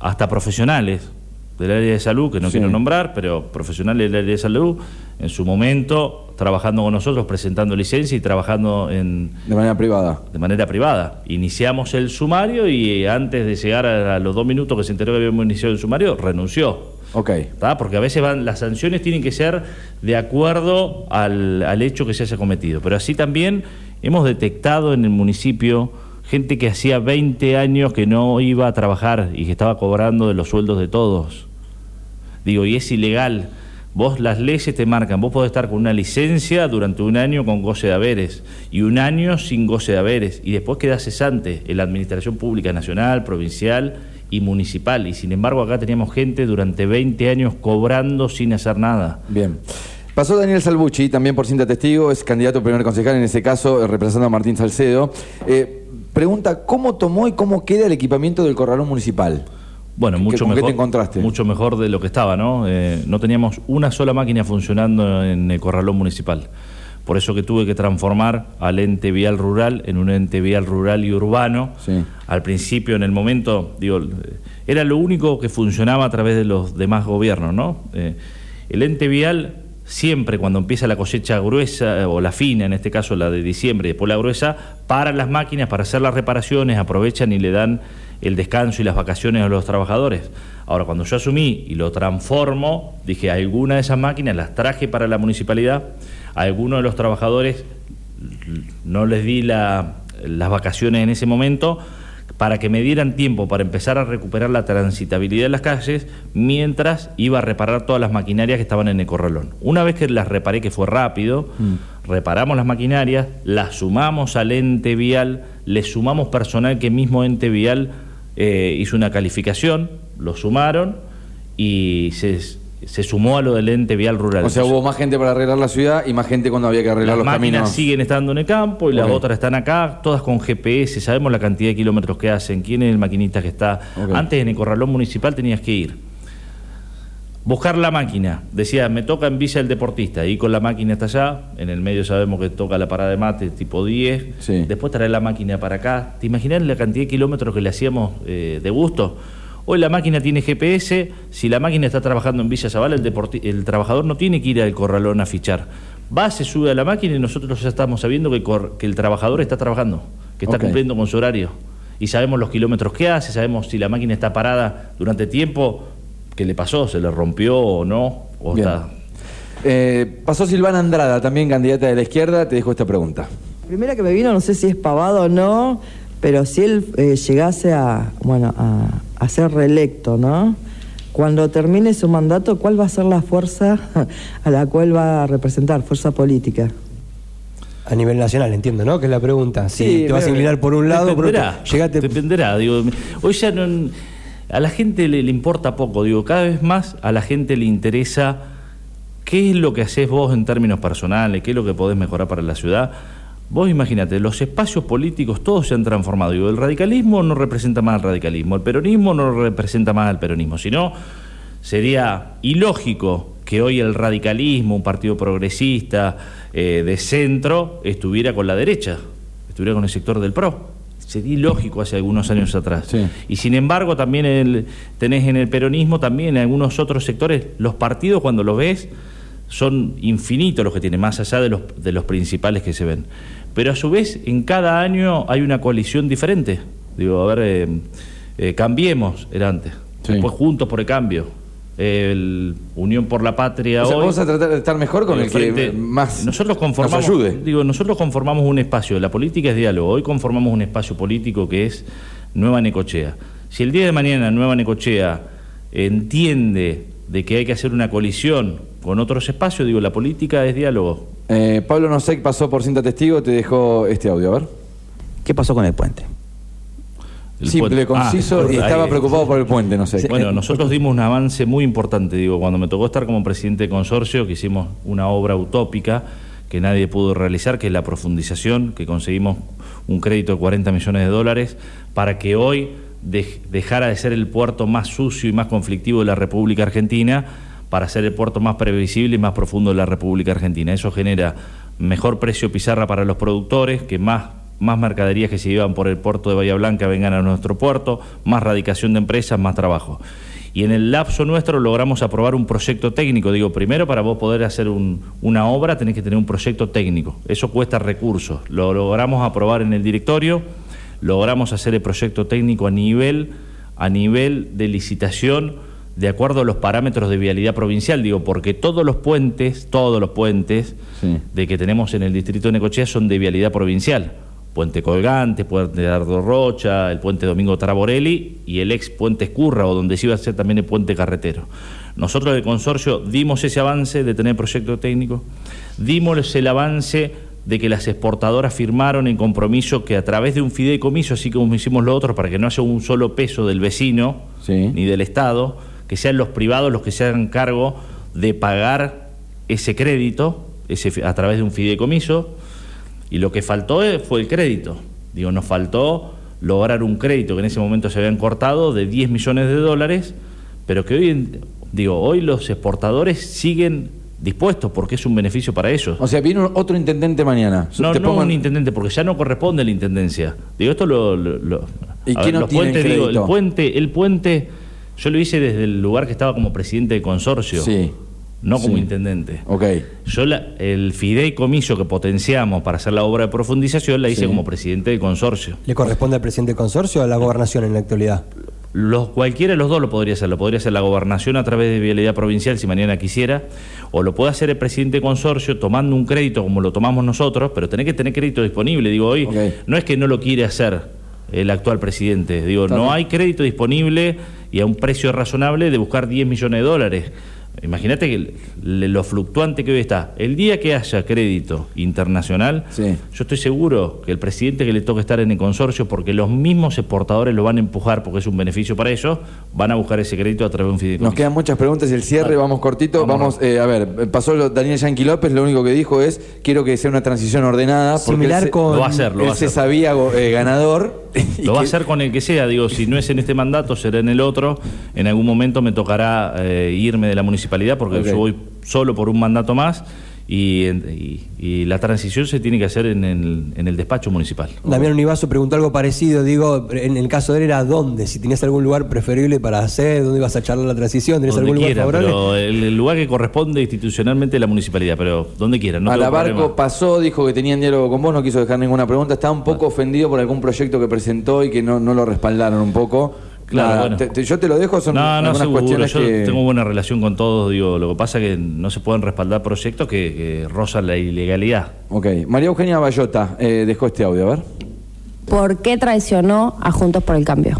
hasta profesionales del área de salud, que no Sí. quiero nombrar, pero profesionales del área de salud, en su momento trabajando con nosotros, presentando licencia y trabajando en, De manera privada. de manera privada. Iniciamos el sumario y antes de llegar a, los dos minutos que se enteró que habíamos iniciado el sumario, renunció. Ok. ¿tá? Porque a veces van, las sanciones tienen que ser de acuerdo al, al hecho que se haya cometido. Pero así también hemos detectado en el municipio gente que hacía 20 años que no iba a trabajar y que estaba cobrando de los sueldos de todos. Digo, y es ilegal. Vos las leyes te marcan, vos podés estar con una licencia durante un año con goce de haberes y un año sin goce de haberes y después quedás cesante en la administración pública nacional, provincial y municipal. Y sin embargo acá teníamos gente durante 20 años cobrando sin hacer nada. Bien. Pasó Daniel Salvucci, también por cinta testigo, es candidato a primer concejal en ese caso, eh, representando a Martín Salcedo. Eh, pregunta, ¿cómo tomó y cómo queda el equipamiento del corralón municipal? Bueno, ¿Qué- mucho con qué mejor. te encontraste? Mucho mejor de lo que estaba, ¿no? Eh, no teníamos una sola máquina funcionando en el corralón municipal. Por eso que tuve que transformar al ente vial rural en un ente vial rural y urbano. Sí. Al principio, en el momento, digo, eh, era lo único que funcionaba a través de los demás gobiernos, ¿no? Eh, el ente vial siempre cuando empieza la cosecha gruesa o la fina, en este caso la de diciembre y después la gruesa, paran las máquinas para hacer las reparaciones, aprovechan y le dan el descanso y las vacaciones a los trabajadores. Ahora, cuando yo asumí y lo transformo, dije, alguna de esas máquinas las traje para la municipalidad, a algunos de los trabajadores no les di la- las vacaciones en ese momento para que me dieran tiempo para empezar a recuperar la transitabilidad de las calles mientras iba a reparar todas las maquinarias que estaban en el corralón. Una vez que las reparé, que fue rápido, reparamos las maquinarias, las sumamos al ente vial, le sumamos personal que mismo ente vial eh, hizo una calificación, lo sumaron y se, se sumó a lo del ente vial rural. O sea, hubo más gente para arreglar la ciudad y más gente cuando había que arreglar Las los máquinas caminos. siguen estando en el campo y las otras están acá, todas con GPS, sabemos la cantidad de kilómetros que hacen, quién es el maquinista que está. Antes en el corralón municipal tenías que ir. Buscar la máquina, decía, me toca en Villa el Deportista, y con la máquina hasta allá, en el medio sabemos que toca la parada de mate tipo 10, Sí. después traer la máquina para acá. ¿Te imaginas la cantidad de kilómetros que le hacíamos eh, de gusto? Hoy la máquina tiene GPS, si la máquina está trabajando en Villa Zavala, el, deporti- el trabajador no tiene que ir al corralón a fichar. Va, se sube a la máquina y nosotros ya estamos sabiendo que, que el trabajador está trabajando, que está cumpliendo con su horario. Y sabemos los kilómetros que hace, sabemos si la máquina está parada durante tiempo, qué le pasó, se le rompió o no, o Bien. está... Eh, pasó Silvana Andrada, también candidata de la izquierda, te dejo esta pregunta. Primera que me vino, no sé si es pavado o no, pero si él eh, llegase a, bueno, a, a ser reelecto, ¿no? Cuando termine su mandato, ¿cuál va a ser la fuerza a la cual va a representar, fuerza política? A nivel nacional, entiendo, ¿no? Que es la pregunta. Si Sí, te vas a inclinar por un lado, por otro. Dependerá, Llegate. dependerá, digo, hoy ya no, a la gente le, importa poco, digo, cada vez más a la gente le interesa qué es lo que haces vos en términos personales, qué es lo que podés mejorar para la ciudad. Vos imagínate, los espacios políticos todos se han transformado. Digo, el radicalismo no representa más al radicalismo, el peronismo no representa más al peronismo, sino sería ilógico que hoy el radicalismo, un partido progresista eh, de centro, estuviera con la derecha, estuviera con el sector del PRO. Sería ilógico hace algunos años atrás. Sí. Y sin embargo, también el- tenés en el peronismo, también en algunos otros sectores, los partidos cuando los ves son infinitos los que tienen, más allá de los, de los principales que se ven. Pero a su vez, en cada año hay una coalición diferente. Digo, a ver, eh, eh, cambiemos, era antes. Sí. Después Juntos por el Cambio. El Unión por la Patria O sea, hoy. vamos a tratar de estar mejor con el que frente- más nosotros conformamos, nos ayude. Digo, nosotros conformamos un espacio, la política es diálogo, hoy conformamos un espacio político que es Nueva Necochea. Si el día de mañana Nueva Necochea entiende de que hay que hacer una colisión con otros espacios, digo, la política es diálogo. Eh, Pablo Nosek pasó por cinta testigo, te dejó este audio, a ver. ¿Qué pasó con el puente? El Simple, puente- Ah, conciso y ahí- estaba preocupado por el puente, no sé. Bueno, nosotros dimos un avance muy importante, digo, cuando me tocó estar como presidente de consorcio, que hicimos una obra utópica que nadie pudo realizar, que es la profundización, que conseguimos un crédito de 40 millones de dólares para que hoy dej- dejara de ser el puerto más sucio y más conflictivo de la República Argentina para ser el puerto más previsible y más profundo de la República Argentina. Eso genera mejor precio pizarra para los productores, que más más mercaderías que se llevan por el puerto de Bahía Blanca vengan a nuestro puerto, más radicación de empresas, más trabajo. Y en el lapso nuestro logramos aprobar un proyecto técnico. Digo, primero para vos poder hacer un- una obra tenés que tener un proyecto técnico. Eso cuesta recursos. Lo logramos aprobar en el directorio, logramos hacer el proyecto técnico a nivel, a nivel de licitación de acuerdo a los parámetros de vialidad provincial, digo, porque todos los puentes, todos los puentes Sí. de que tenemos en el distrito de Necochea son de vialidad provincial. Puente Colgante, Puente Dardo Rocha, el Puente Domingo Traborelli y el ex Puente Escurra, o donde se iba a ser también el Puente Carretero. Nosotros del consorcio dimos ese avance de tener proyecto técnico, dimos el avance de que las exportadoras firmaron en compromiso que a través de un fideicomiso, así como hicimos lo otro, para que no haya un solo peso del vecino Sí. ni del Estado, que sean los privados los que se hagan cargo de pagar ese crédito ese, a través de un fideicomiso. Y lo que faltó eh, fue el crédito. Digo, nos faltó lograr un crédito que en ese momento se habían cortado de 10 millones de dólares, pero que hoy, digo, hoy los exportadores siguen dispuestos porque es un beneficio para ellos. O sea, viene otro intendente mañana. No, Te no pongo en- un intendente, porque ya no corresponde a la intendencia. Digo, esto lo... lo- lo- ¿Y quién puentes, digo, el puente, el puente, yo lo hice desde el lugar que estaba como presidente del consorcio, Sí. No como Sí. intendente. Ok. Yo la- el fideicomiso que potenciamos para hacer la obra de profundización la hice Sí. como presidente del consorcio. ¿Le corresponde al presidente del consorcio o a la gobernación en la actualidad? Los, cualquiera de los dos lo podría hacer. Lo podría hacer la gobernación a través de vialidad provincial si mañana quisiera, o lo puede hacer el presidente de consorcio tomando un crédito como lo tomamos nosotros, pero tenés que tener crédito disponible. Digo, hoy no es que no lo quiere hacer el actual presidente. Digo, no hay crédito disponible y a un precio razonable de buscar 10 millones de dólares. Imagínate que lo fluctuante que hoy está. El día que haya crédito internacional, Sí. yo estoy seguro que el presidente que le toca estar en el consorcio, porque los mismos exportadores lo van a empujar porque es un beneficio para ellos, van a buscar ese crédito a través de un fideicomiso. Nos quedan muchas preguntas y el cierre, Vale. vamos cortito. Vamos. Vamos, eh, a ver, pasó lo- Daniel Yanqui López, lo único que dijo es, quiero que sea una transición ordenada. porque Similar él con- Lo va a hacer, lo él va a se sabía eh, ganador. Lo va a hacer con el que sea, digo, si no es en este mandato, será en el otro. En algún momento me tocará eh, irme de la municipalidad porque yo voy solo por un mandato más y, y- y la transición se tiene que hacer en el, en el despacho municipal. Damián Univaso preguntó algo parecido, digo, en el caso de él era dónde, si tenías algún lugar preferible para hacer, dónde ibas a charlar la transición, tenías Donde algún lugar quiera, favorable. pero el, el lugar que corresponde institucionalmente es la municipalidad, pero donde quiera. No a tengo la Barco problema. pasó, dijo que tenía en diálogo con vos, no quiso dejar ninguna pregunta. Estaba un poco ofendido por algún proyecto que presentó y que no, no lo respaldaron un poco. Claro, Nada, bueno. te- te- yo te lo dejo, son No, no, algunas seguro. cuestiones Yo que... tengo buena relación con todos. Digo, lo que pasa es que no se pueden respaldar proyectos que, que rozan la ilegalidad. Ok, María Eugenia Bayota eh, dejó este audio, a ver. ¿Por qué traicionó a Juntos por el Cambio?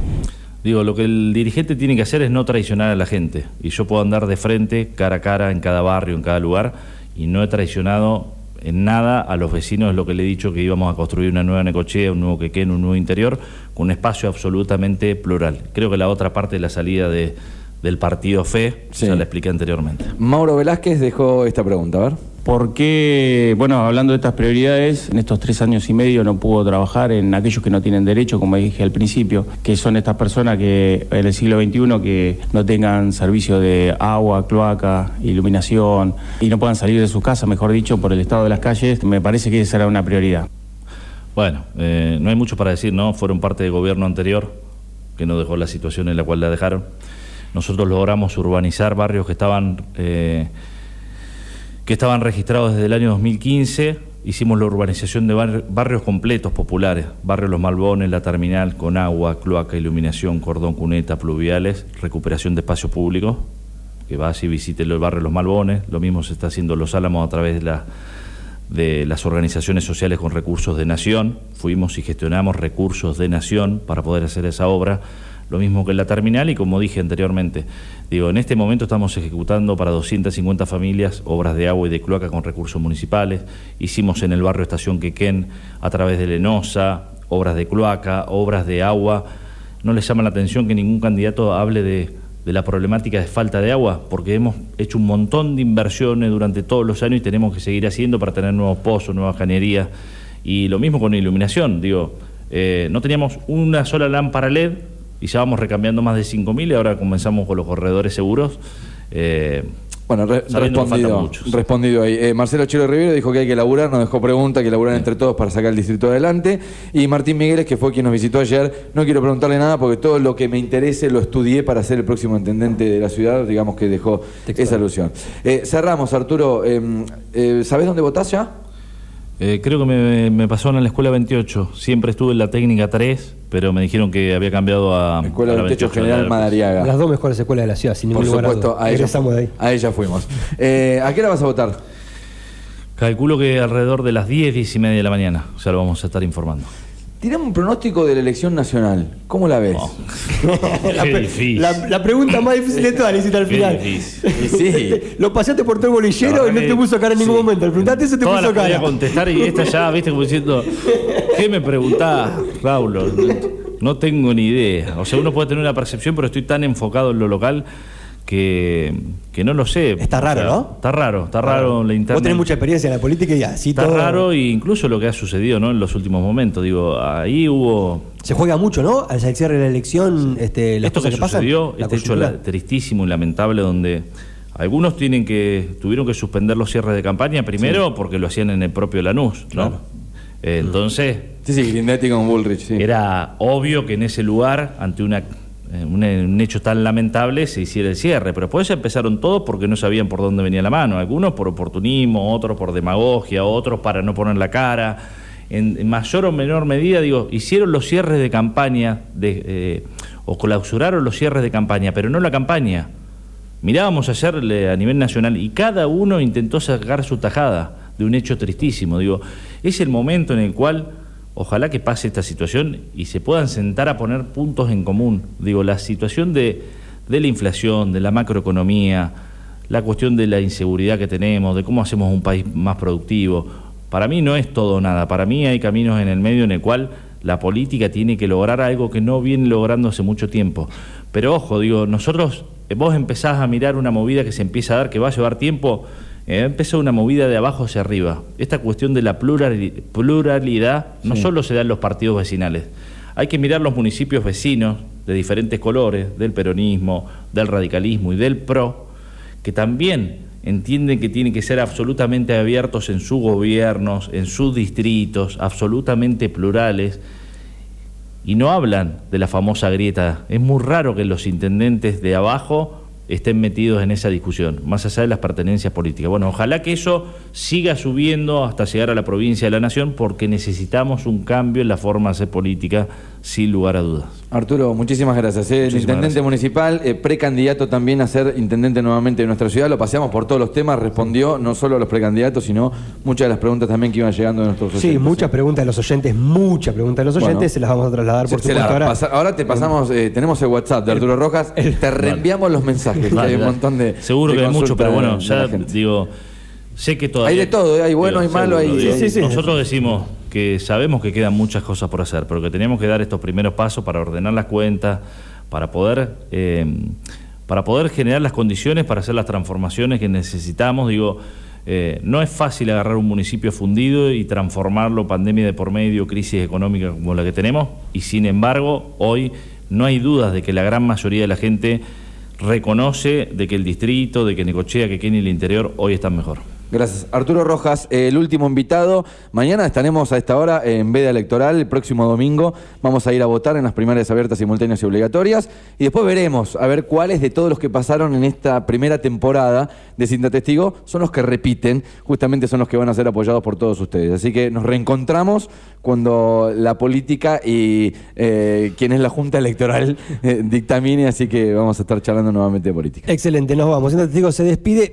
Digo, lo que el dirigente tiene que hacer es no traicionar a la gente. Y yo puedo andar de frente, cara a cara, en cada barrio, en cada lugar, y no he traicionado en nada a los vecinos, es lo que le he dicho, que íbamos a construir una nueva Necochea, un nuevo Quequén, un nuevo interior, con un espacio absolutamente plural. Creo que la otra parte de la salida de, del partido FE, Sí. ya la expliqué anteriormente. Mauro Velázquez dejó esta pregunta, a ver. ¿Por qué, bueno, hablando de estas prioridades, en estos tres años y medio no pudo trabajar en aquellos que no tienen derecho, como dije al principio, que son estas personas que en el siglo XXI que no tengan servicio de agua, cloaca, iluminación y no puedan salir de sus casas, mejor dicho, por el estado de las calles? Me parece que esa era una prioridad. Bueno, eh, no hay mucho para decir, ¿no? Fueron parte del gobierno anterior que no dejó la situación en la cual la dejaron. Nosotros logramos urbanizar barrios que estaban eh, que estaban registrados desde el año 2015. Hicimos la urbanización de bar- barrios completos populares, barrios Los Malbones, La Terminal, con agua, cloaca, iluminación, cordón, cuneta, pluviales, recuperación de espacio público, que va y visite el barrio Los Malbones. Lo mismo se está haciendo en Los Álamos a través de de las organizaciones sociales con recursos de nación. Fuimos y gestionamos recursos de nación para poder hacer esa obra. Lo mismo que en la terminal y como dije anteriormente, digo, en este momento estamos ejecutando para 250 familias obras de agua y de cloaca con recursos municipales. Hicimos en el barrio Estación Quequén a través de Lenosa, obras de cloaca, obras de agua. ¿No les llama la atención que ningún candidato hable de, la problemática de falta de agua? Porque hemos hecho un montón de inversiones durante todos los años y tenemos que seguir haciendo para tener nuevos pozos, nuevas cañerías. Y lo mismo con iluminación, digo, eh, no teníamos una sola lámpara LED y ya vamos recambiando más de 5.000 y ahora comenzamos con los corredores seguros. Eh, Bueno, re- respondido, respondido ahí. Eh, Marcelo Chelo Rivero dijo que hay que laburar, nos dejó pregunta, que laburar entre todos para sacar el distrito adelante. Y Martín Migueles, que fue quien nos visitó ayer, no quiero preguntarle nada porque todo lo que me interese lo estudié para ser el próximo intendente de la ciudad, digamos que dejó Textual. esa alusión. Eh, cerramos, Arturo. Eh, eh, ¿Sabés dónde votás ya? Eh, creo que me, me pasaron en la escuela 28. Siempre estuve en la técnica 3, pero me dijeron que había cambiado a. Escuela a la del Techo 28 General la- Madariaga. Las dos mejores escuelas de la ciudad, sin Por ningún lugar a supuesto, duda. a ella, de ahí. a ella fuimos. Eh, ¿A qué hora vas a votar? Calculo que alrededor de las 10, 10 y media de la mañana. Ya lo vamos a estar informando. Tirame un pronóstico de la elección nacional. ¿Cómo la ves? la, Qué difícil. la- la pregunta más difícil de todas, la hiciste al Qué final. difícil. Sí. Lo pasaste por todo el bolillero y no te puso cara en ningún sí. momento. Le preguntaste eso te Todas puso las podía cara. contestar y esta ya, viste, como diciendo, ¿qué me preguntás, Raúl? No tengo ni idea. O sea, uno puede tener una percepción, pero estoy tan enfocado en lo local que, que no lo sé. Está raro, O sea, ¿no? Está raro, está raro la interna. Vos tenés mucha experiencia en la política y así Está todo. raro e incluso lo que ha sucedido ¿no? en los últimos momentos. Digo, ahí hubo Se juega mucho, ¿no? Al cierre de la elección, este, las esto que, cosas que, pasan. sucedió, la este hecho la- tristísimo y lamentable donde algunos tienen que tuvieron que suspender los cierres de campaña primero porque lo hacían en el propio Lanús, ¿no? Eh, entonces Sí, sí, Grindetti con Bullrich, sí. era obvio que en ese lugar ante una un, un hecho tan lamentable se hiciera el cierre, pero después empezaron todos porque no sabían por dónde venía la mano, algunos por oportunismo, otros por demagogia, otros para no poner la cara. En, mayor o menor medida, digo, hicieron los cierres de campaña de, eh, o clausuraron los cierres de campaña, pero no la campaña. Mirábamos ayer a nivel nacional y cada uno intentó sacar su tajada de un hecho tristísimo. Digo, es el momento en el cual ojalá que pase esta situación y se puedan sentar a poner puntos en común. Digo, la situación de, de la inflación, de la macroeconomía, la cuestión de la inseguridad que tenemos, de cómo hacemos un país más productivo. Para mí no es todo nada, para mí hay caminos en el medio en el cual la política tiene que lograr algo que no viene logrando hace mucho tiempo. Pero ojo, digo, nosotros, vos empezás a mirar una movida que se empieza a dar, que va a llevar tiempo, eh, empieza una movida de abajo hacia arriba. Esta cuestión de la plurali- pluralidad no solo se da en los partidos vecinales, hay que mirar los municipios vecinos de diferentes colores, del peronismo, del radicalismo y del PRO, que también entienden que tienen que ser absolutamente abiertos en sus gobiernos, en sus distritos, absolutamente plurales, y no hablan de la famosa grieta. Es muy raro que los intendentes de abajo estén metidos en esa discusión, más allá de las pertenencias políticas. Bueno, ojalá que eso siga subiendo hasta llegar a la provincia de la Nación, porque necesitamos un cambio en la forma de hacer política, sin lugar a dudas. Arturo, muchísimas gracias. eh. El intendente gracias. municipal, eh, precandidato también a ser intendente nuevamente de nuestra ciudad. Lo paseamos por todos los temas, respondió no solo a los precandidatos, sino muchas de las preguntas también que iban llegando de nuestros Sí, oyentes. muchas preguntas de los oyentes, muchas preguntas de los oyentes, Bueno. se las vamos a trasladar por Se- se supuesto la ahora. pasa- ahora te pasamos, eh, tenemos el WhatsApp de Arturo Rojas, te reenviamos los mensajes, Vale, hay un montón de. Seguro de que hay mucho, pero bueno, de- ya digo, sé que todavía... Hay de todo, ¿eh? hay bueno, hay malo, hay- digo, Sí, sí, sí. Nosotros decimos que sabemos que quedan muchas cosas por hacer, pero que tenemos que dar estos primeros pasos para ordenar las cuentas, para poder... eh, para poder generar las condiciones para hacer las transformaciones que necesitamos, digo, eh, no es fácil agarrar un municipio fundido y transformarlo, pandemia de por medio, crisis económica como la que tenemos, y sin embargo, hoy no hay dudas de que la gran mayoría de la gente reconoce de que el distrito, de que Necochea, que Kenia y el interior hoy están mejor. Gracias. Arturo Rojas, el último invitado. Mañana estaremos a esta hora en veda electoral. El próximo domingo vamos a ir a votar en las primarias abiertas, simultáneas y obligatorias. Y después veremos a ver cuáles de todos los que pasaron en esta primera temporada de Cinta Testigo son los que repiten. Justamente son los que van a ser apoyados por todos ustedes. Así que nos reencontramos cuando la política y eh, quien es la Junta Electoral eh, dictamine. Así que vamos a estar charlando nuevamente de política. Excelente, nos vamos. Siendo testigo se despide.